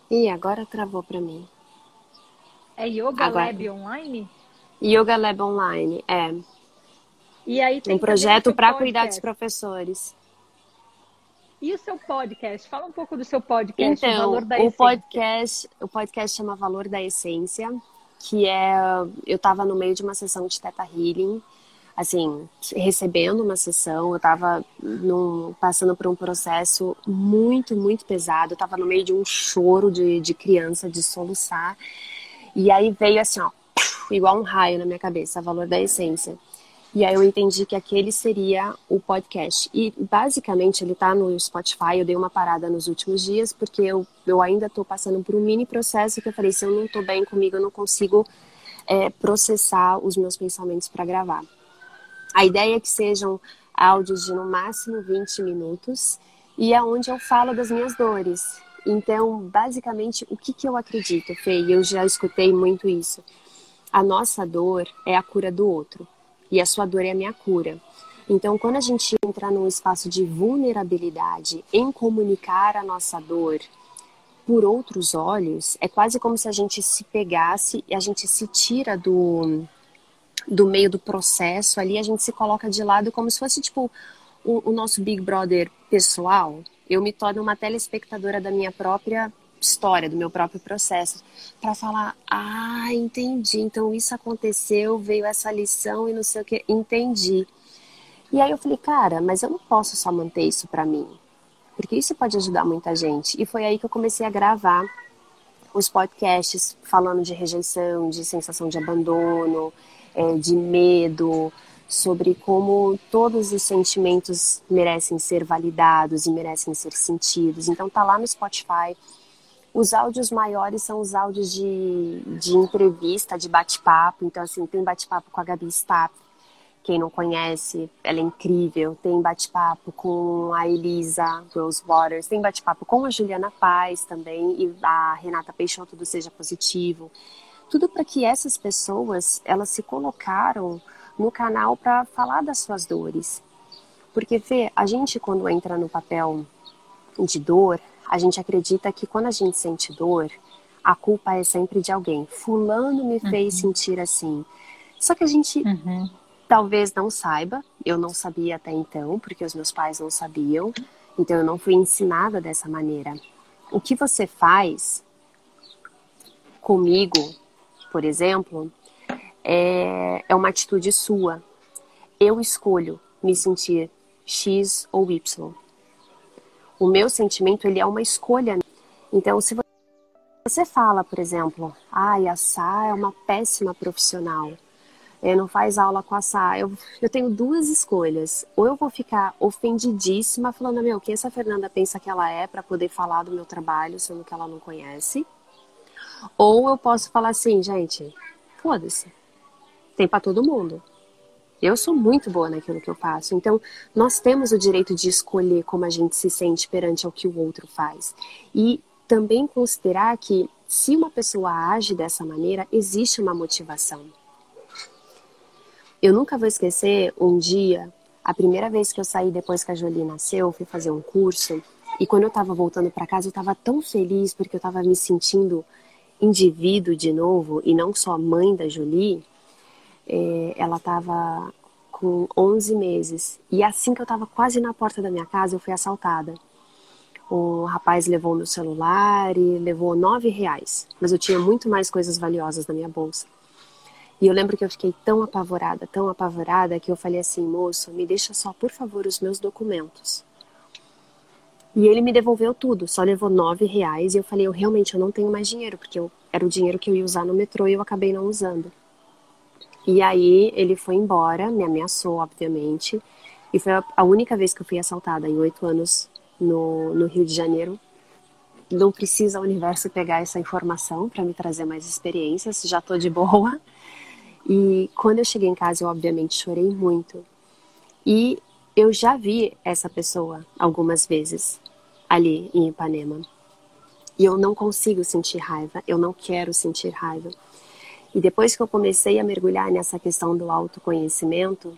E agora travou para mim. É yoga agora... lab online? Yoga lab online, é. E aí tem um projeto para cuidar dos professores. E o seu podcast? Fala um pouco do seu podcast, então, o Valor da o Essência. Podcast, o podcast chama Valor da Essência, que é eu estava no meio de uma sessão de Teta Healing, assim, recebendo uma sessão, eu estava passando por um processo muito, muito pesado, eu estava no meio de um choro de, de criança, de soluçar, e aí veio assim, ó, igual um raio na minha cabeça, Valor da Essência. E aí eu entendi que aquele seria o podcast. E basicamente ele está no Spotify. Eu dei uma parada nos últimos dias porque eu, eu ainda estou passando por um mini processo que eu falei, se eu não estou bem comigo, eu não consigo é, processar os meus pensamentos para gravar. A ideia é que sejam áudios de no máximo 20 minutos e é onde eu falo das minhas dores. Então, basicamente, o que, que eu acredito, Fê? Eu já escutei muito isso. A nossa dor é a cura do outro e a sua dor é a minha cura. Então, quando a gente entra num espaço de vulnerabilidade em comunicar a nossa dor por outros olhos, é quase como se a gente se pegasse e a gente se tira do, do meio do processo ali, a gente se coloca de lado como se fosse tipo o, o nosso Big Brother pessoal. Eu me torno uma telespectadora da minha própria história, do meu próprio processo, para falar: ah, entendi, então isso aconteceu, veio essa lição e não sei o que, entendi. E aí eu falei, cara, mas eu não posso só manter isso para mim, porque isso pode ajudar muita gente. E foi aí que eu comecei a gravar os podcasts falando de rejeição, de sensação de abandono, é, de medo, sobre como todos os sentimentos merecem ser validados e merecem ser sentidos. Então tá lá no Spotify. Os áudios maiores são os áudios de, de entrevista, de bate-papo. Então, assim, tem bate-papo com a Gabi Stapp. Quem não conhece, ela é incrível. Tem bate-papo com a Elisa Rose Waters. Tem bate-papo com a Juliana Paz também. E a Renata Peixoto do Seja Positivo. Tudo para que essas pessoas, elas se colocaram no canal para falar das suas dores. Porque, Fê, a gente quando entra no papel de dor, a gente acredita que quando a gente sente dor, a culpa é sempre de alguém. Fulano me fez uhum. sentir assim. Só que a gente uhum. talvez não saiba, eu não sabia até então, porque os meus pais não sabiam, então eu não fui ensinada dessa maneira. O que você faz comigo, por exemplo, é, é uma atitude sua. Eu escolho me sentir X ou Y. O meu sentimento, ele é uma escolha. Então, se você fala, por exemplo, ai, a Sá é uma péssima profissional. é, não faz aula com a Sá. Eu, eu tenho duas escolhas. Ou eu vou ficar ofendidíssima, falando, meu, quem essa Fernanda pensa que ela é para poder falar do meu trabalho, sendo que ela não conhece. Ou eu posso falar assim, gente, foda-se. Tem para todo mundo. Eu sou muito boa naquilo que eu faço. Então, nós temos o direito de escolher como a gente se sente perante ao que o outro faz. E também considerar que se uma pessoa age dessa maneira, existe uma motivação. Eu nunca vou esquecer um dia, a primeira vez que eu saí depois que a Jolie nasceu, fui fazer um curso. E quando eu estava voltando para casa, eu estava tão feliz porque eu estava me sentindo indivíduo de novo e não só mãe da Jolie ela estava com 11 meses. E assim que eu estava quase na porta da minha casa, eu fui assaltada. O rapaz levou meu celular e levou nove reais. Mas eu tinha muito mais coisas valiosas na minha bolsa. E eu lembro que eu fiquei tão apavorada, tão apavorada, que eu falei assim, moço, me deixa só, por favor, os meus documentos. E ele me devolveu tudo, só levou nove reais. E eu falei, eu realmente eu não tenho mais dinheiro, porque eu, era o dinheiro que eu ia usar no metrô e eu acabei não usando. E aí ele foi embora, me ameaçou, obviamente. E foi a única vez que eu fui assaltada em oito anos no, no Rio de Janeiro. Não precisa o universo pegar essa informação para me trazer mais experiências, já tô de boa. E quando eu cheguei em casa, eu obviamente chorei muito. E eu já vi essa pessoa algumas vezes ali em Ipanema. E eu não consigo sentir raiva, eu não quero sentir raiva. E depois que eu comecei a mergulhar nessa questão do autoconhecimento,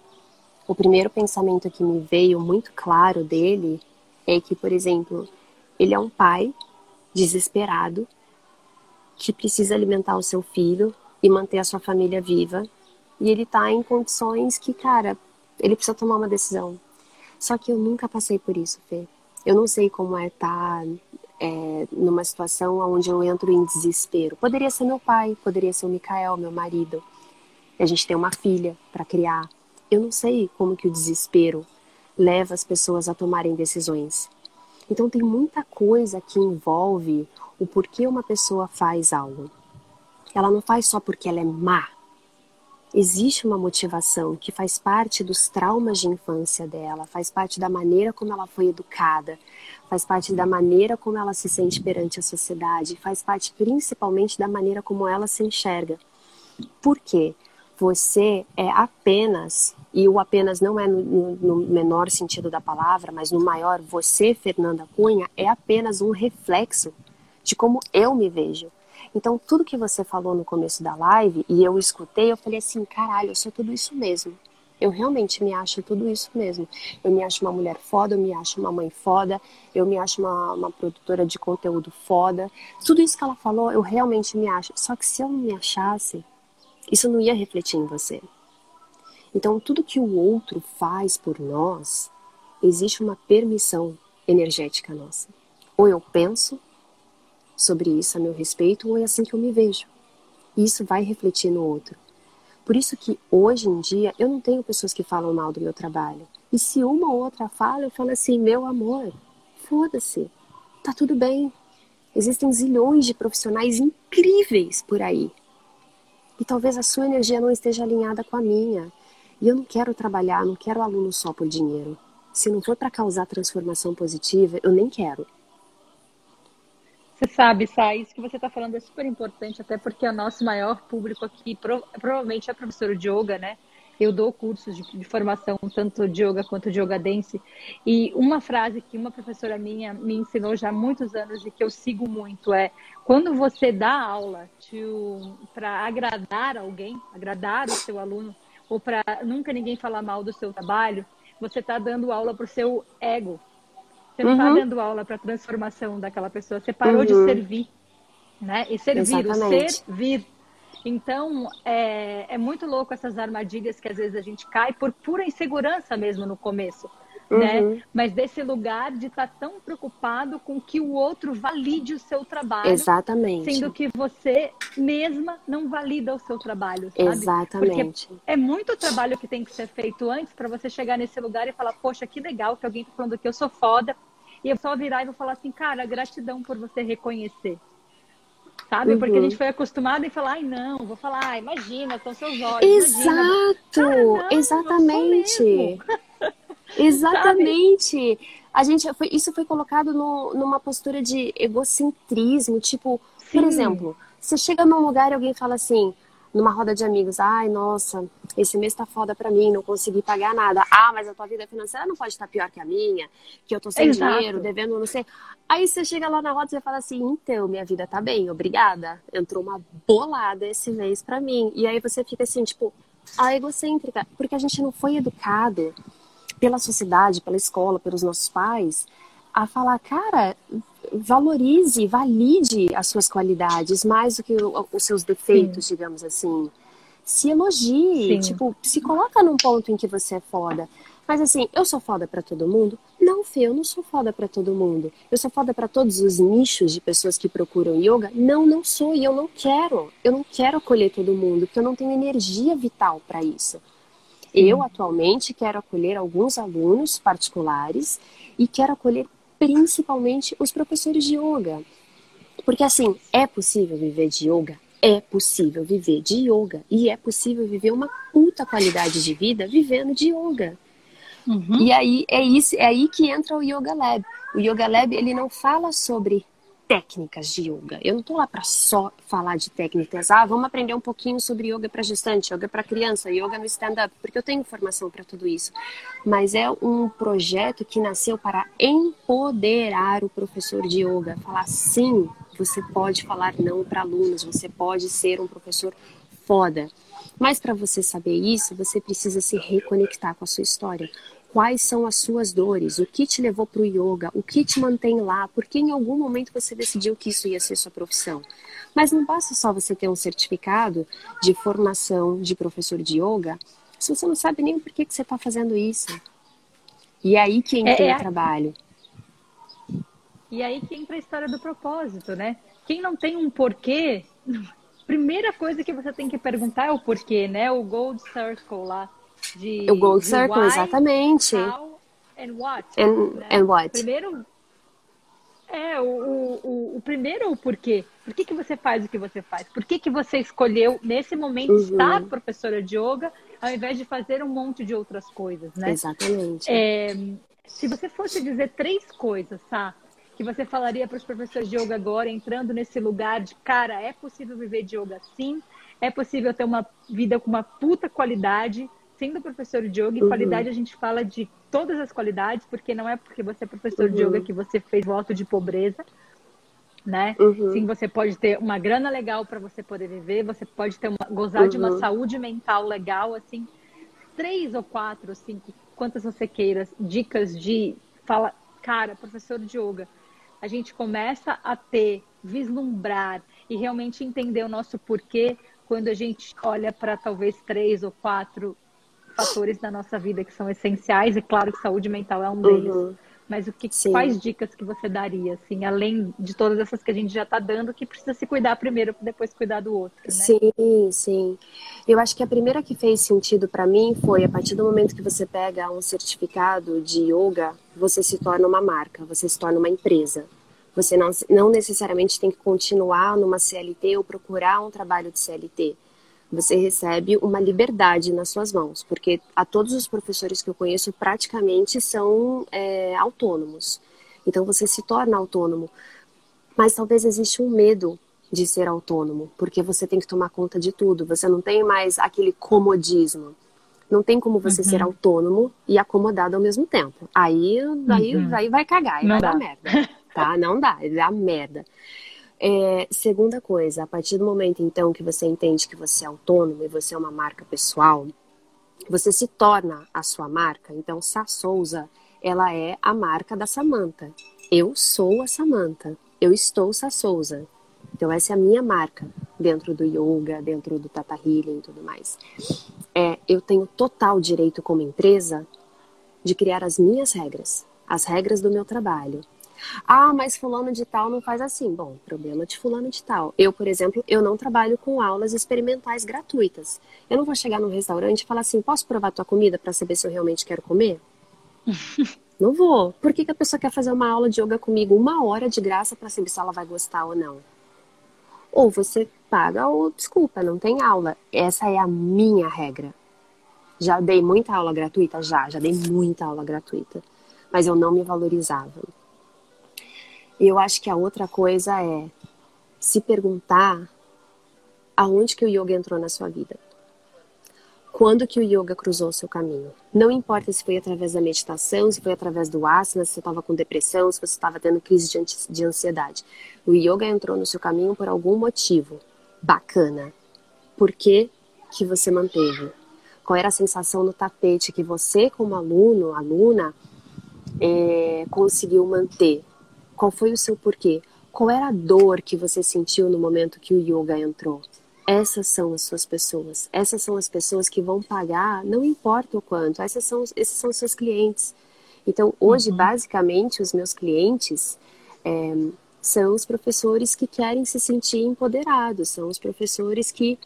o primeiro pensamento que me veio muito claro dele é que, por exemplo, ele é um pai desesperado que precisa alimentar o seu filho e manter a sua família viva. E ele está em condições que, cara, ele precisa tomar uma decisão. Só que eu nunca passei por isso, Fê. Eu não sei como é estar tá é, numa situação onde eu entro em desespero. Poderia ser meu pai, poderia ser o Mikael, meu marido. A gente tem uma filha para criar. Eu não sei como que o desespero leva as pessoas a tomarem decisões. Então tem muita coisa que envolve o porquê uma pessoa faz algo. Ela não faz só porque ela é má, existe uma motivação que faz parte dos traumas de infância dela, faz parte da maneira como ela foi educada, faz parte da maneira como ela se sente perante a sociedade, faz parte principalmente da maneira como ela se enxerga. Por quê? Você é apenas, e o apenas não é no, no menor sentido da palavra, mas no maior, você, Fernanda Cunha, é apenas um reflexo de como eu me vejo. Então, tudo que você falou no começo da live e eu escutei, eu falei assim: caralho, eu sou tudo isso mesmo. Eu realmente me acho tudo isso mesmo. Eu me acho uma mulher foda, eu me acho uma mãe foda, eu me acho uma, uma produtora de conteúdo foda. Tudo isso que ela falou, eu realmente me acho. Só que se eu não me achasse, isso não ia refletir em você. Então, tudo que o outro faz por nós, existe uma permissão energética nossa. Ou eu penso, sobre isso a meu respeito ou é assim que eu me vejo. Isso vai refletir no outro. Por isso que hoje em dia eu não tenho pessoas que falam mal do meu trabalho. E se uma ou outra fala, eu falo assim: meu amor, foda-se, tá tudo bem. Existem zilhões de profissionais incríveis por aí. E talvez a sua energia não esteja alinhada com a minha. E eu não quero trabalhar, não quero aluno só por dinheiro. Se não for para causar transformação positiva, eu nem quero. Você sabe, Sá, isso que você está falando é super importante, até porque o nosso maior público aqui pro, provavelmente é professor de yoga, né? Eu dou cursos de, de, formação, tanto de yoga quanto de yoga dance. E uma frase que uma professora minha me ensinou já há muitos anos e que eu sigo muito é: quando você dá aula para agradar alguém, agradar o seu aluno, ou para nunca ninguém falar mal do seu trabalho, você está dando aula para o seu ego, você não está uhum. dando aula para transformação daquela pessoa. Você parou uhum. de servir, né? E servir, Exatamente. o servir. Então, é, é muito louco essas armadilhas que às vezes a gente cai por pura insegurança mesmo no começo. Né? Uhum. Mas desse lugar de estar tá tão preocupado com que o outro valide o seu trabalho. Exatamente. Sendo que você mesma não valida o seu trabalho, sabe? Exatamente. Porque é muito trabalho que tem que ser feito antes para você chegar nesse lugar e falar, poxa, que legal que alguém está falando que eu sou foda, e eu só virar e vou falar assim, cara, gratidão por você reconhecer. sabe? Uhum. Porque a gente foi acostumado em falar, ai não, vou falar, ah, imagina, são seus olhos. Exato, Cara, não, exatamente. exatamente. A gente foi, isso foi colocado no, numa postura de egocentrismo, tipo, Sim. por exemplo, você chega num lugar e alguém fala assim, numa roda de amigos, ai, nossa, esse mês tá foda pra mim, não consegui pagar nada. Ah, mas a tua vida financeira não pode estar pior que a minha, que eu tô sem Exato. dinheiro, devendo não sei. Aí você chega lá na roda e fala assim, então, minha vida tá bem, obrigada. Entrou uma bolada esse mês pra mim. E aí você fica assim, tipo, a egocêntrica, porque a gente não foi educado pela sociedade, pela escola, pelos nossos pais, a falar, cara, valorize, valide as suas qualidades mais do que os seus defeitos, Sim. digamos assim. Se elogie, Sim. tipo, se coloca num ponto em que você é foda. Mas assim, eu sou foda para todo mundo? Não, Fê, eu não sou foda para todo mundo. Eu sou foda para todos os nichos de pessoas que procuram yoga? Não, não sou e eu não quero. Eu não quero acolher todo mundo, porque eu não tenho energia vital para isso. Eu atualmente quero acolher alguns alunos particulares e quero acolher principalmente os professores de yoga. Porque assim, é possível viver de yoga? É possível viver de yoga. E é possível viver uma puta qualidade de vida vivendo de yoga. Uhum. E aí é isso, é aí que entra o Yoga Lab. O Yoga Lab ele não fala sobre técnicas de yoga. Eu não estou lá para só falar de técnicas. Ah, vamos aprender um pouquinho sobre yoga para gestante, yoga para criança, yoga no stand-up, porque eu tenho formação para tudo isso. Mas é um projeto que nasceu para empoderar o professor de yoga. Falar sim, você pode falar não para alunos, você pode ser um professor foda. Mas para você saber isso, você precisa se reconectar com a sua história quais são as suas dores, o que te levou para o yoga, o que te mantém lá, porque em algum momento você decidiu que isso ia ser sua profissão. Mas não basta só você ter um certificado de formação de professor de yoga se você não sabe nem por que, que você está fazendo isso. E é aí que entra é, é... o trabalho. E aí que entra a história do propósito, né? Quem não tem um porquê, primeira coisa que você tem que perguntar é o porquê, né? O Gold Circle lá de. O Gold Circle, why, exatamente. How and what. And, né? and what. Primeiro. É, o, o, o primeiro o porquê. Por que, que você faz o que você faz? Por que, que você escolheu, nesse momento, uhum. estar professora de yoga, ao invés de fazer um monte de outras coisas, né? Exatamente. É, se você fosse dizer três coisas, tá? Que você falaria para os professores de yoga agora, entrando nesse lugar de, cara, é possível viver de yoga sim, é possível ter uma vida com uma puta qualidade, sendo professor de yoga, e uhum. qualidade a gente fala de todas as qualidades, porque não é porque você é professor uhum. de yoga que você fez voto de pobreza, né? Uhum. Sim, você pode ter uma grana legal para você poder viver, você pode ter uma, gozar de uma uhum. saúde mental legal, assim, três ou quatro, cinco, quantas você queira, dicas de fala, cara, professor de yoga, a gente começa a ter, vislumbrar e realmente entender o nosso porquê quando a gente olha para talvez três ou quatro fatores da nossa vida que são essenciais e claro que saúde mental é um deles. Uhum. Mas o que, quais dicas que você daria, assim, além de todas essas que a gente já está dando, que precisa se cuidar primeiro para depois cuidar do outro, né? Sim, sim. Eu acho que a primeira que fez sentido para mim foi a partir do momento que você pega um certificado de yoga, você se torna uma marca, você se torna uma empresa. Você não, não necessariamente tem que continuar numa CLT ou procurar um trabalho de CLT você recebe uma liberdade nas suas mãos, porque a todos os professores que eu conheço praticamente são é, autônomos. Então você se torna autônomo, mas talvez exista um medo de ser autônomo, porque você tem que tomar conta de tudo. Você não tem mais aquele comodismo. Não tem como você uhum. ser autônomo e acomodado ao mesmo tempo. Aí, uhum. aí vai cagar, aí não vai dá. dar merda. Tá? Não dá, dá merda. É, segunda coisa, a partir do momento então que você entende que você é autônomo e você é uma marca pessoal, você se torna a sua marca. Então, Sá Souza, ela é a marca da Samanta. Eu sou a Samanta. Eu estou Sá Souza. Então, essa é a minha marca dentro do yoga, dentro do Tata Healing e tudo mais. É, eu tenho total direito como empresa de criar as minhas regras, as regras do meu trabalho, ah, mas fulano de tal não faz assim. Bom, problema de fulano de tal. Eu, por exemplo, eu não trabalho com aulas experimentais gratuitas. Eu não vou chegar num restaurante e falar assim, posso provar tua comida para saber se eu realmente quero comer? não vou. Por que, que a pessoa quer fazer uma aula de yoga comigo uma hora de graça para saber se ela vai gostar ou não? Ou você paga ou desculpa, não tem aula. Essa é a minha regra. Já dei muita aula gratuita? Já, já dei muita aula gratuita. Mas eu não me valorizava. E eu acho que a outra coisa é se perguntar aonde que o yoga entrou na sua vida. Quando que o yoga cruzou o seu caminho? Não importa se foi através da meditação, se foi através do asana, se você estava com depressão, se você estava tendo crise de ansiedade. O yoga entrou no seu caminho por algum motivo bacana. Por que, que você manteve? Qual era a sensação no tapete que você, como aluno, aluna, é, conseguiu manter? Qual foi o seu porquê? Qual era a dor que você sentiu no momento que o yoga entrou? Essas são as suas pessoas. Essas são as pessoas que vão pagar, não importa o quanto. Essas são, esses são os seus clientes. Então, hoje, uhum. basicamente, os meus clientes é, são os professores que querem se sentir empoderados, são os professores que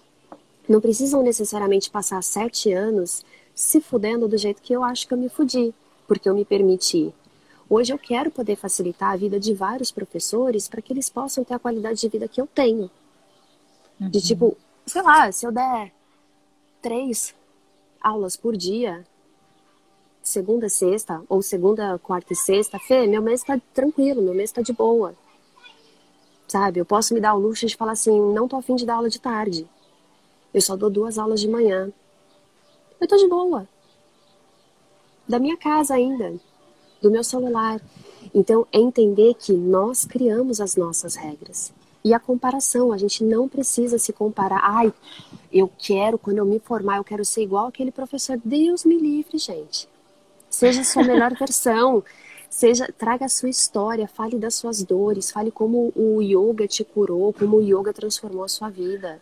não precisam necessariamente passar sete anos se fudendo do jeito que eu acho que eu me fudi, porque eu me permiti. Hoje eu quero poder facilitar a vida de vários professores para que eles possam ter a qualidade de vida que eu tenho. Uhum. De tipo, sei lá, se eu der três aulas por dia, segunda, sexta, ou segunda, quarta e sexta, Fê, meu mês tá tranquilo, meu mês tá de boa. Sabe? Eu posso me dar o luxo de falar assim, não tô afim de dar aula de tarde. Eu só dou duas aulas de manhã. Eu tô de boa. Da minha casa ainda. Do meu celular. Então, é entender que nós criamos as nossas regras. E a comparação, a gente não precisa se comparar. Ai, eu quero, quando eu me formar, eu quero ser igual aquele professor. Deus me livre, gente. Seja a sua melhor versão. Seja, traga a sua história, fale das suas dores, fale como o yoga te curou, como o yoga transformou a sua vida.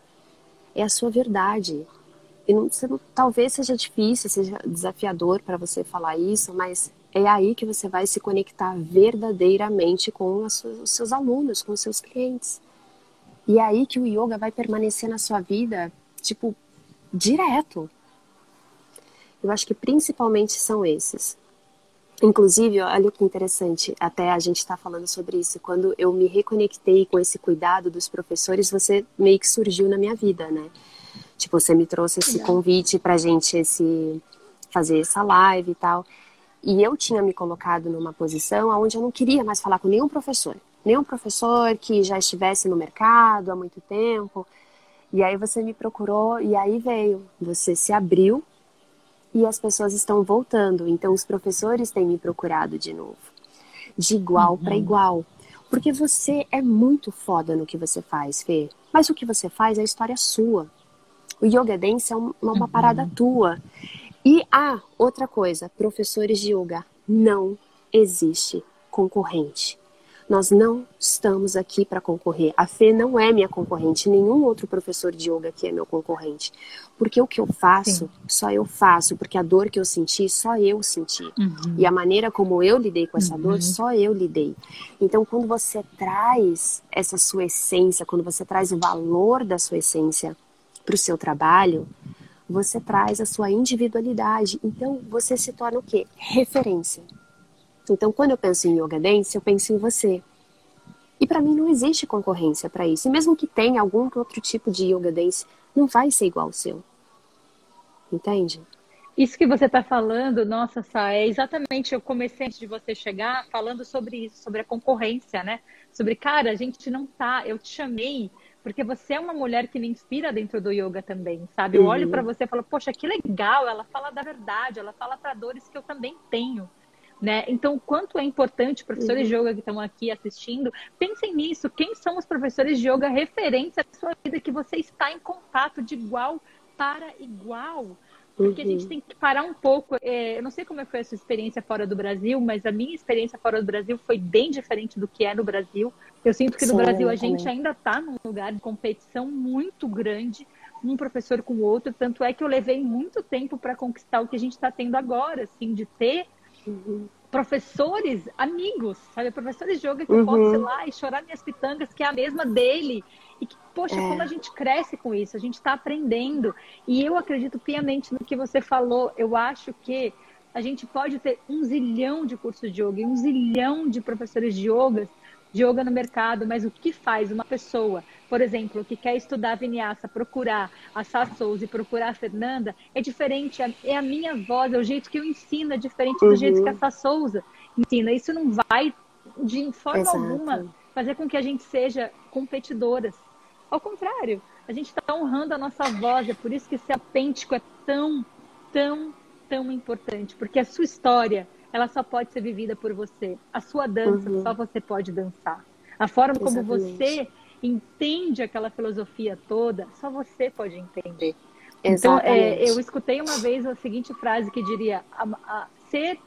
É a sua verdade. E não, não, talvez seja difícil, seja desafiador para você falar isso, mas é aí que você vai se conectar verdadeiramente com os seus alunos, com os seus clientes. E é aí que o yoga vai permanecer na sua vida, tipo, direto. Eu acho que principalmente são esses. Inclusive, olha que interessante, até a gente está falando sobre isso. Quando eu me reconectei com esse cuidado dos professores, você meio que surgiu na minha vida, né? Tipo, você me trouxe esse convite para gente esse, fazer essa live e tal. E eu tinha me colocado numa posição onde eu não queria mais falar com nenhum professor nenhum professor que já estivesse no mercado há muito tempo. E aí você me procurou e aí veio, você se abriu e as pessoas estão voltando. Então os professores têm me procurado de novo, de igual uhum. para igual. Porque você é muito foda no que você faz, Fê. Mas o que você faz é história sua. O yoga dance é uma, uma uhum. parada tua. E ah, outra coisa, professores de yoga, não existe concorrente. Nós não estamos aqui para concorrer. A Fê não é minha concorrente, nenhum outro professor de yoga aqui é meu concorrente. Porque o que eu faço, Sim. só eu faço, porque a dor que eu senti, só eu senti. Uhum. E a maneira como eu lidei com essa uhum. dor, só eu lidei. Então, quando você traz essa sua essência, quando você traz o valor da sua essência para o seu trabalho, você traz a sua individualidade. Então, você se torna o quê? Referência. Então, quando eu penso em yoga dance, eu penso em você. E para mim não existe concorrência para isso. E mesmo que tenha algum outro tipo de yoga dance, não vai ser igual ao seu. Entende? Isso que você está falando, nossa, Sá, é exatamente. Eu comecei antes de você chegar falando sobre isso, sobre a concorrência, né? Sobre, cara, a gente não tá. Eu te chamei porque você é uma mulher que me inspira dentro do yoga também, sabe? Eu olho para uhum. você e falo, poxa, que legal, ela fala da verdade, ela fala para dores que eu também tenho. Né? Então, quanto é importante, professores uhum. de yoga que estão aqui assistindo, pensem nisso. Quem são os professores de yoga referentes à sua vida que você está em contato de igual para igual? Porque uhum. a gente uhum. tem que parar um pouco. É, eu não sei como foi a sua experiência fora do Brasil, mas a minha experiência fora do Brasil foi bem diferente do que é no Brasil. Eu sinto que no Sim, Brasil a gente ainda está num lugar de competição muito grande, um professor com o outro. Tanto é que eu levei muito tempo para conquistar o que a gente está tendo agora, assim, de ter Uhum. Professores, amigos, sabe? Professores de yoga que uhum. eu posso ir lá e chorar minhas pitangas, que é a mesma dele. E que, poxa, é. como a gente cresce com isso, a gente está aprendendo. E eu acredito piamente no que você falou. Eu acho que a gente pode ter um zilhão de cursos de yoga, um zilhão de professores de yoga, de yoga no mercado, mas o que faz uma pessoa por exemplo, que quer estudar Vinyasa, procurar a Sá Souza e procurar a Fernanda, é diferente, é a minha voz, é o jeito que eu ensino, é diferente do uhum. jeito que a Sá Souza ensina. Isso não vai, de forma Exato. alguma, fazer com que a gente seja competidoras. Ao contrário, a gente está honrando a nossa voz, é por isso que esse apêntico é tão, tão, tão importante, porque a sua história, ela só pode ser vivida por você. A sua dança, uhum. só você pode dançar. A forma Exatamente. como você entende aquela filosofia toda, só você pode entender. Então, é, eu escutei uma vez a seguinte frase que diria: a, a, ser,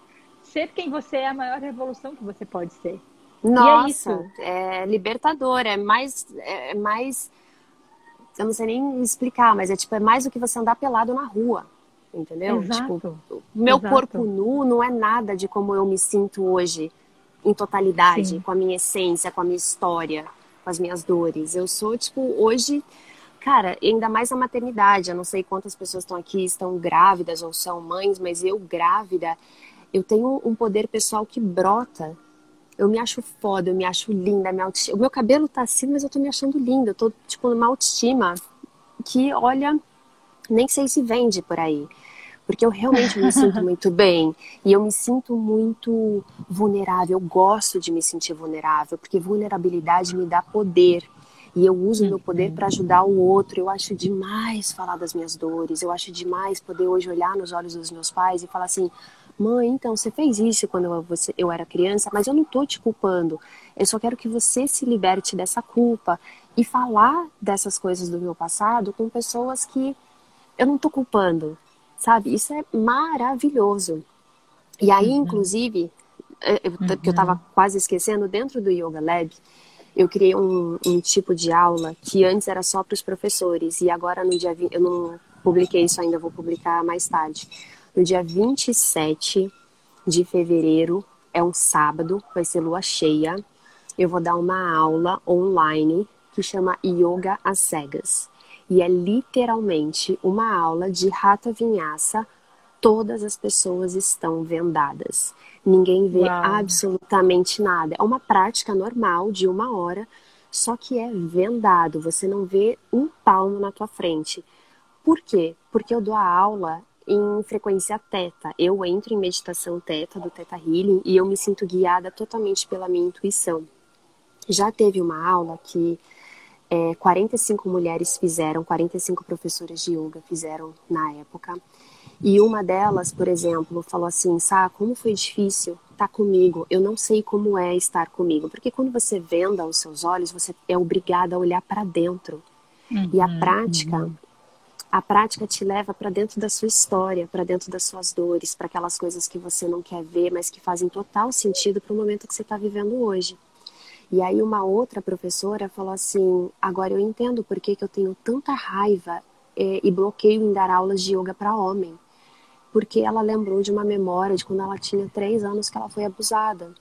ser quem você é a maior revolução que você pode ser. Nossa, é, é libertador, é mais, é mais. Eu não sei nem explicar, mas é tipo, é mais do que você andar pelado na rua. Entendeu? Exato. Tipo, meu Exato. corpo nu não é nada de como eu me sinto hoje, em totalidade, Sim. com a minha essência, com a minha história com as minhas dores. Eu sou, tipo, hoje, cara, ainda mais na maternidade. Eu não sei quantas pessoas estão aqui, estão grávidas ou são mães, mas eu, grávida, eu tenho um poder pessoal que brota. Eu me acho foda, eu me acho linda, minha autoestima... o meu cabelo tá assim, mas eu tô me achando linda. Eu tô, tipo, numa autoestima que, olha, nem sei se vende por aí porque eu realmente me sinto muito bem e eu me sinto muito vulnerável. Eu gosto de me sentir vulnerável, porque vulnerabilidade me dá poder. E eu uso meu poder para ajudar o outro. Eu acho demais falar das minhas dores. Eu acho demais poder hoje olhar nos olhos dos meus pais e falar assim: mãe, então você fez isso quando eu, você, eu era criança, mas eu não tô te culpando. Eu só quero que você se liberte dessa culpa e falar dessas coisas do meu passado com pessoas que eu não tô culpando sabe? Isso é maravilhoso. E aí, uhum. inclusive, é, eu, uhum. que eu estava quase esquecendo, dentro do Yoga Lab, eu criei um, um tipo de aula que antes era só para os professores e agora no dia 20, eu não publiquei isso ainda, vou publicar mais tarde. No dia 27 de fevereiro, é um sábado, vai ser lua cheia. Eu vou dar uma aula online que chama Yoga às Cegas e é literalmente uma aula de rata vinhaça. Todas as pessoas estão vendadas. Ninguém vê Uau. absolutamente nada. É uma prática normal de uma hora, só que é vendado. Você não vê um palmo na tua frente. Por quê? Porque eu dou a aula em frequência teta. Eu entro em meditação teta do Teta Healing e eu me sinto guiada totalmente pela minha intuição. Já teve uma aula que é, 45 mulheres fizeram, 45 professoras de yoga fizeram na época. E uma delas, por exemplo, falou assim: Sá, como foi difícil estar comigo? Eu não sei como é estar comigo. Porque quando você venda os seus olhos, você é obrigada a olhar para dentro. Uhum, e a uhum, prática, uhum. A prática te leva para dentro da sua história, para dentro das suas dores, para aquelas coisas que você não quer ver, mas que fazem total sentido para o momento que você está vivendo hoje. E aí uma outra professora falou assim, agora eu entendo por que, que eu tenho tanta raiva e, e bloqueio em dar aulas de yoga para homem. Porque ela lembrou de uma memória de quando ela tinha três anos que ela foi abusada.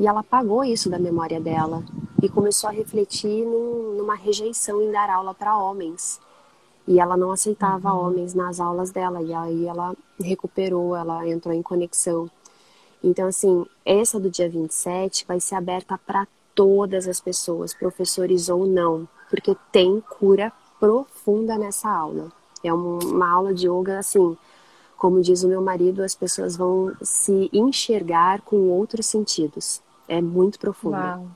E ela apagou isso da memória dela e começou a refletir num, numa rejeição em dar aula para homens. E ela não aceitava uhum. homens nas aulas dela. E aí ela recuperou, ela entrou em conexão. Então, assim, essa do dia 27 vai ser aberta para todas as pessoas, professores ou não, porque tem cura profunda nessa aula. É uma aula de yoga assim, como diz o meu marido, as pessoas vão se enxergar com outros sentidos. É muito profundo. Uau.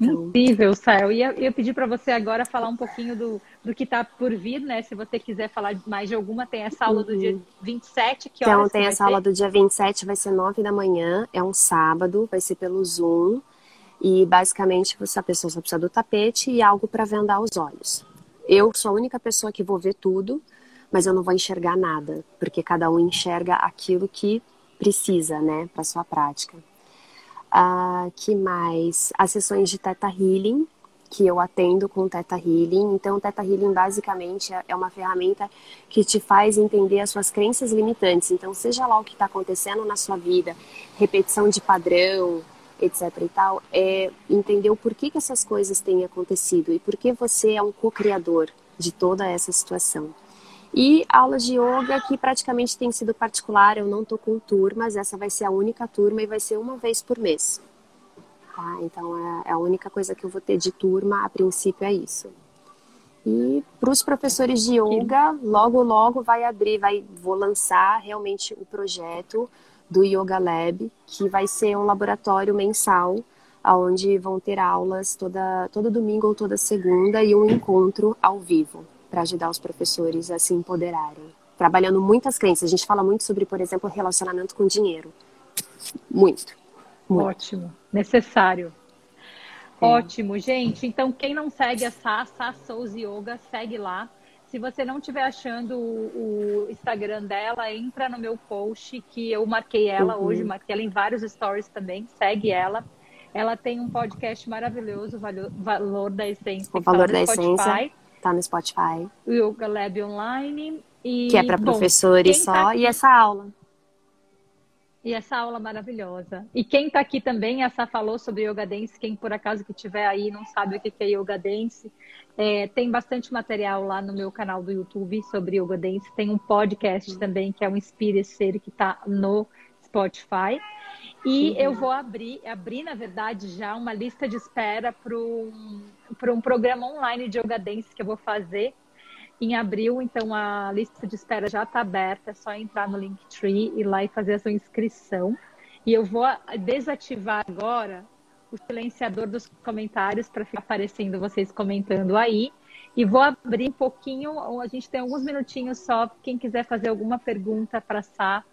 Incrível, Sael. E eu, eu pedi para você agora falar um pouquinho do, do que está por vir, né? Se você quiser falar mais de alguma, tem essa aula do dia 27, uhum. que Então, tem essa aula do dia 27, vai ser 9 da manhã, é um sábado, vai ser pelo Zoom. E basicamente a pessoa só precisa do tapete e algo para vendar os olhos. Eu sou a única pessoa que vou ver tudo, mas eu não vou enxergar nada, porque cada um enxerga aquilo que precisa, né, para sua prática. Uh, que mais? As sessões de Teta Healing, que eu atendo com Teta Healing. Então, Teta Healing basicamente é uma ferramenta que te faz entender as suas crenças limitantes. Então, seja lá o que está acontecendo na sua vida, repetição de padrão, etc e tal, é entender o porquê que essas coisas têm acontecido e por que você é um co-criador de toda essa situação. E aulas de yoga que praticamente tem sido particular, eu não tô com turmas, essa vai ser a única turma e vai ser uma vez por mês. Tá? Então, é, é a única coisa que eu vou ter de turma, a princípio, é isso. E para os professores de yoga, logo, logo vai abrir, vai, vou lançar realmente o projeto do Yoga Lab, que vai ser um laboratório mensal, onde vão ter aulas toda, todo domingo ou toda segunda e um encontro ao vivo, para ajudar os professores a se empoderarem. Trabalhando muitas crenças. A gente fala muito sobre, por exemplo, relacionamento com dinheiro. Muito. muito. Ótimo. Necessário. É. Ótimo, gente. Então, quem não segue a Sá, Sá Souls Yoga, segue lá. Se você não estiver achando o, o, Instagram dela, entra no meu post que eu marquei ela uhum. hoje, marquei ela em vários stories também, segue ela. Ela tem um podcast maravilhoso, Valor, Valor da Essência. O Valor da Essência. Tá no Spotify. O Yoga Lab Online. E, que é para professores só. Tá e essa aula. E essa aula maravilhosa. E quem está aqui também, essa falou sobre Yoga Dance. Quem por acaso que tiver aí não sabe o que é Yoga Dance, é, tem bastante material lá no meu canal do YouTube sobre Yoga Dance. Tem um podcast também que é o Inspire Ser que está no Spotify. E uhum. eu vou abrir, abrir na verdade já uma lista de espera para um, um programa online de Yoga Dance que eu vou fazer em abril, então a lista de espera já está aberta, é só entrar no Linktree e lá e fazer a sua inscrição. E eu vou desativar agora o silenciador dos comentários para ficar aparecendo vocês comentando aí. E vou abrir um pouquinho, a gente tem alguns minutinhos só, quem quiser fazer alguma pergunta para a Sá.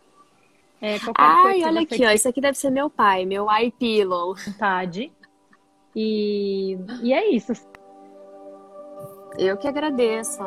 É, Ai, olha aqui, ó, isso aqui deve ser meu pai, meu iPillow. Vontade. E, e é isso. Eu que agradeço.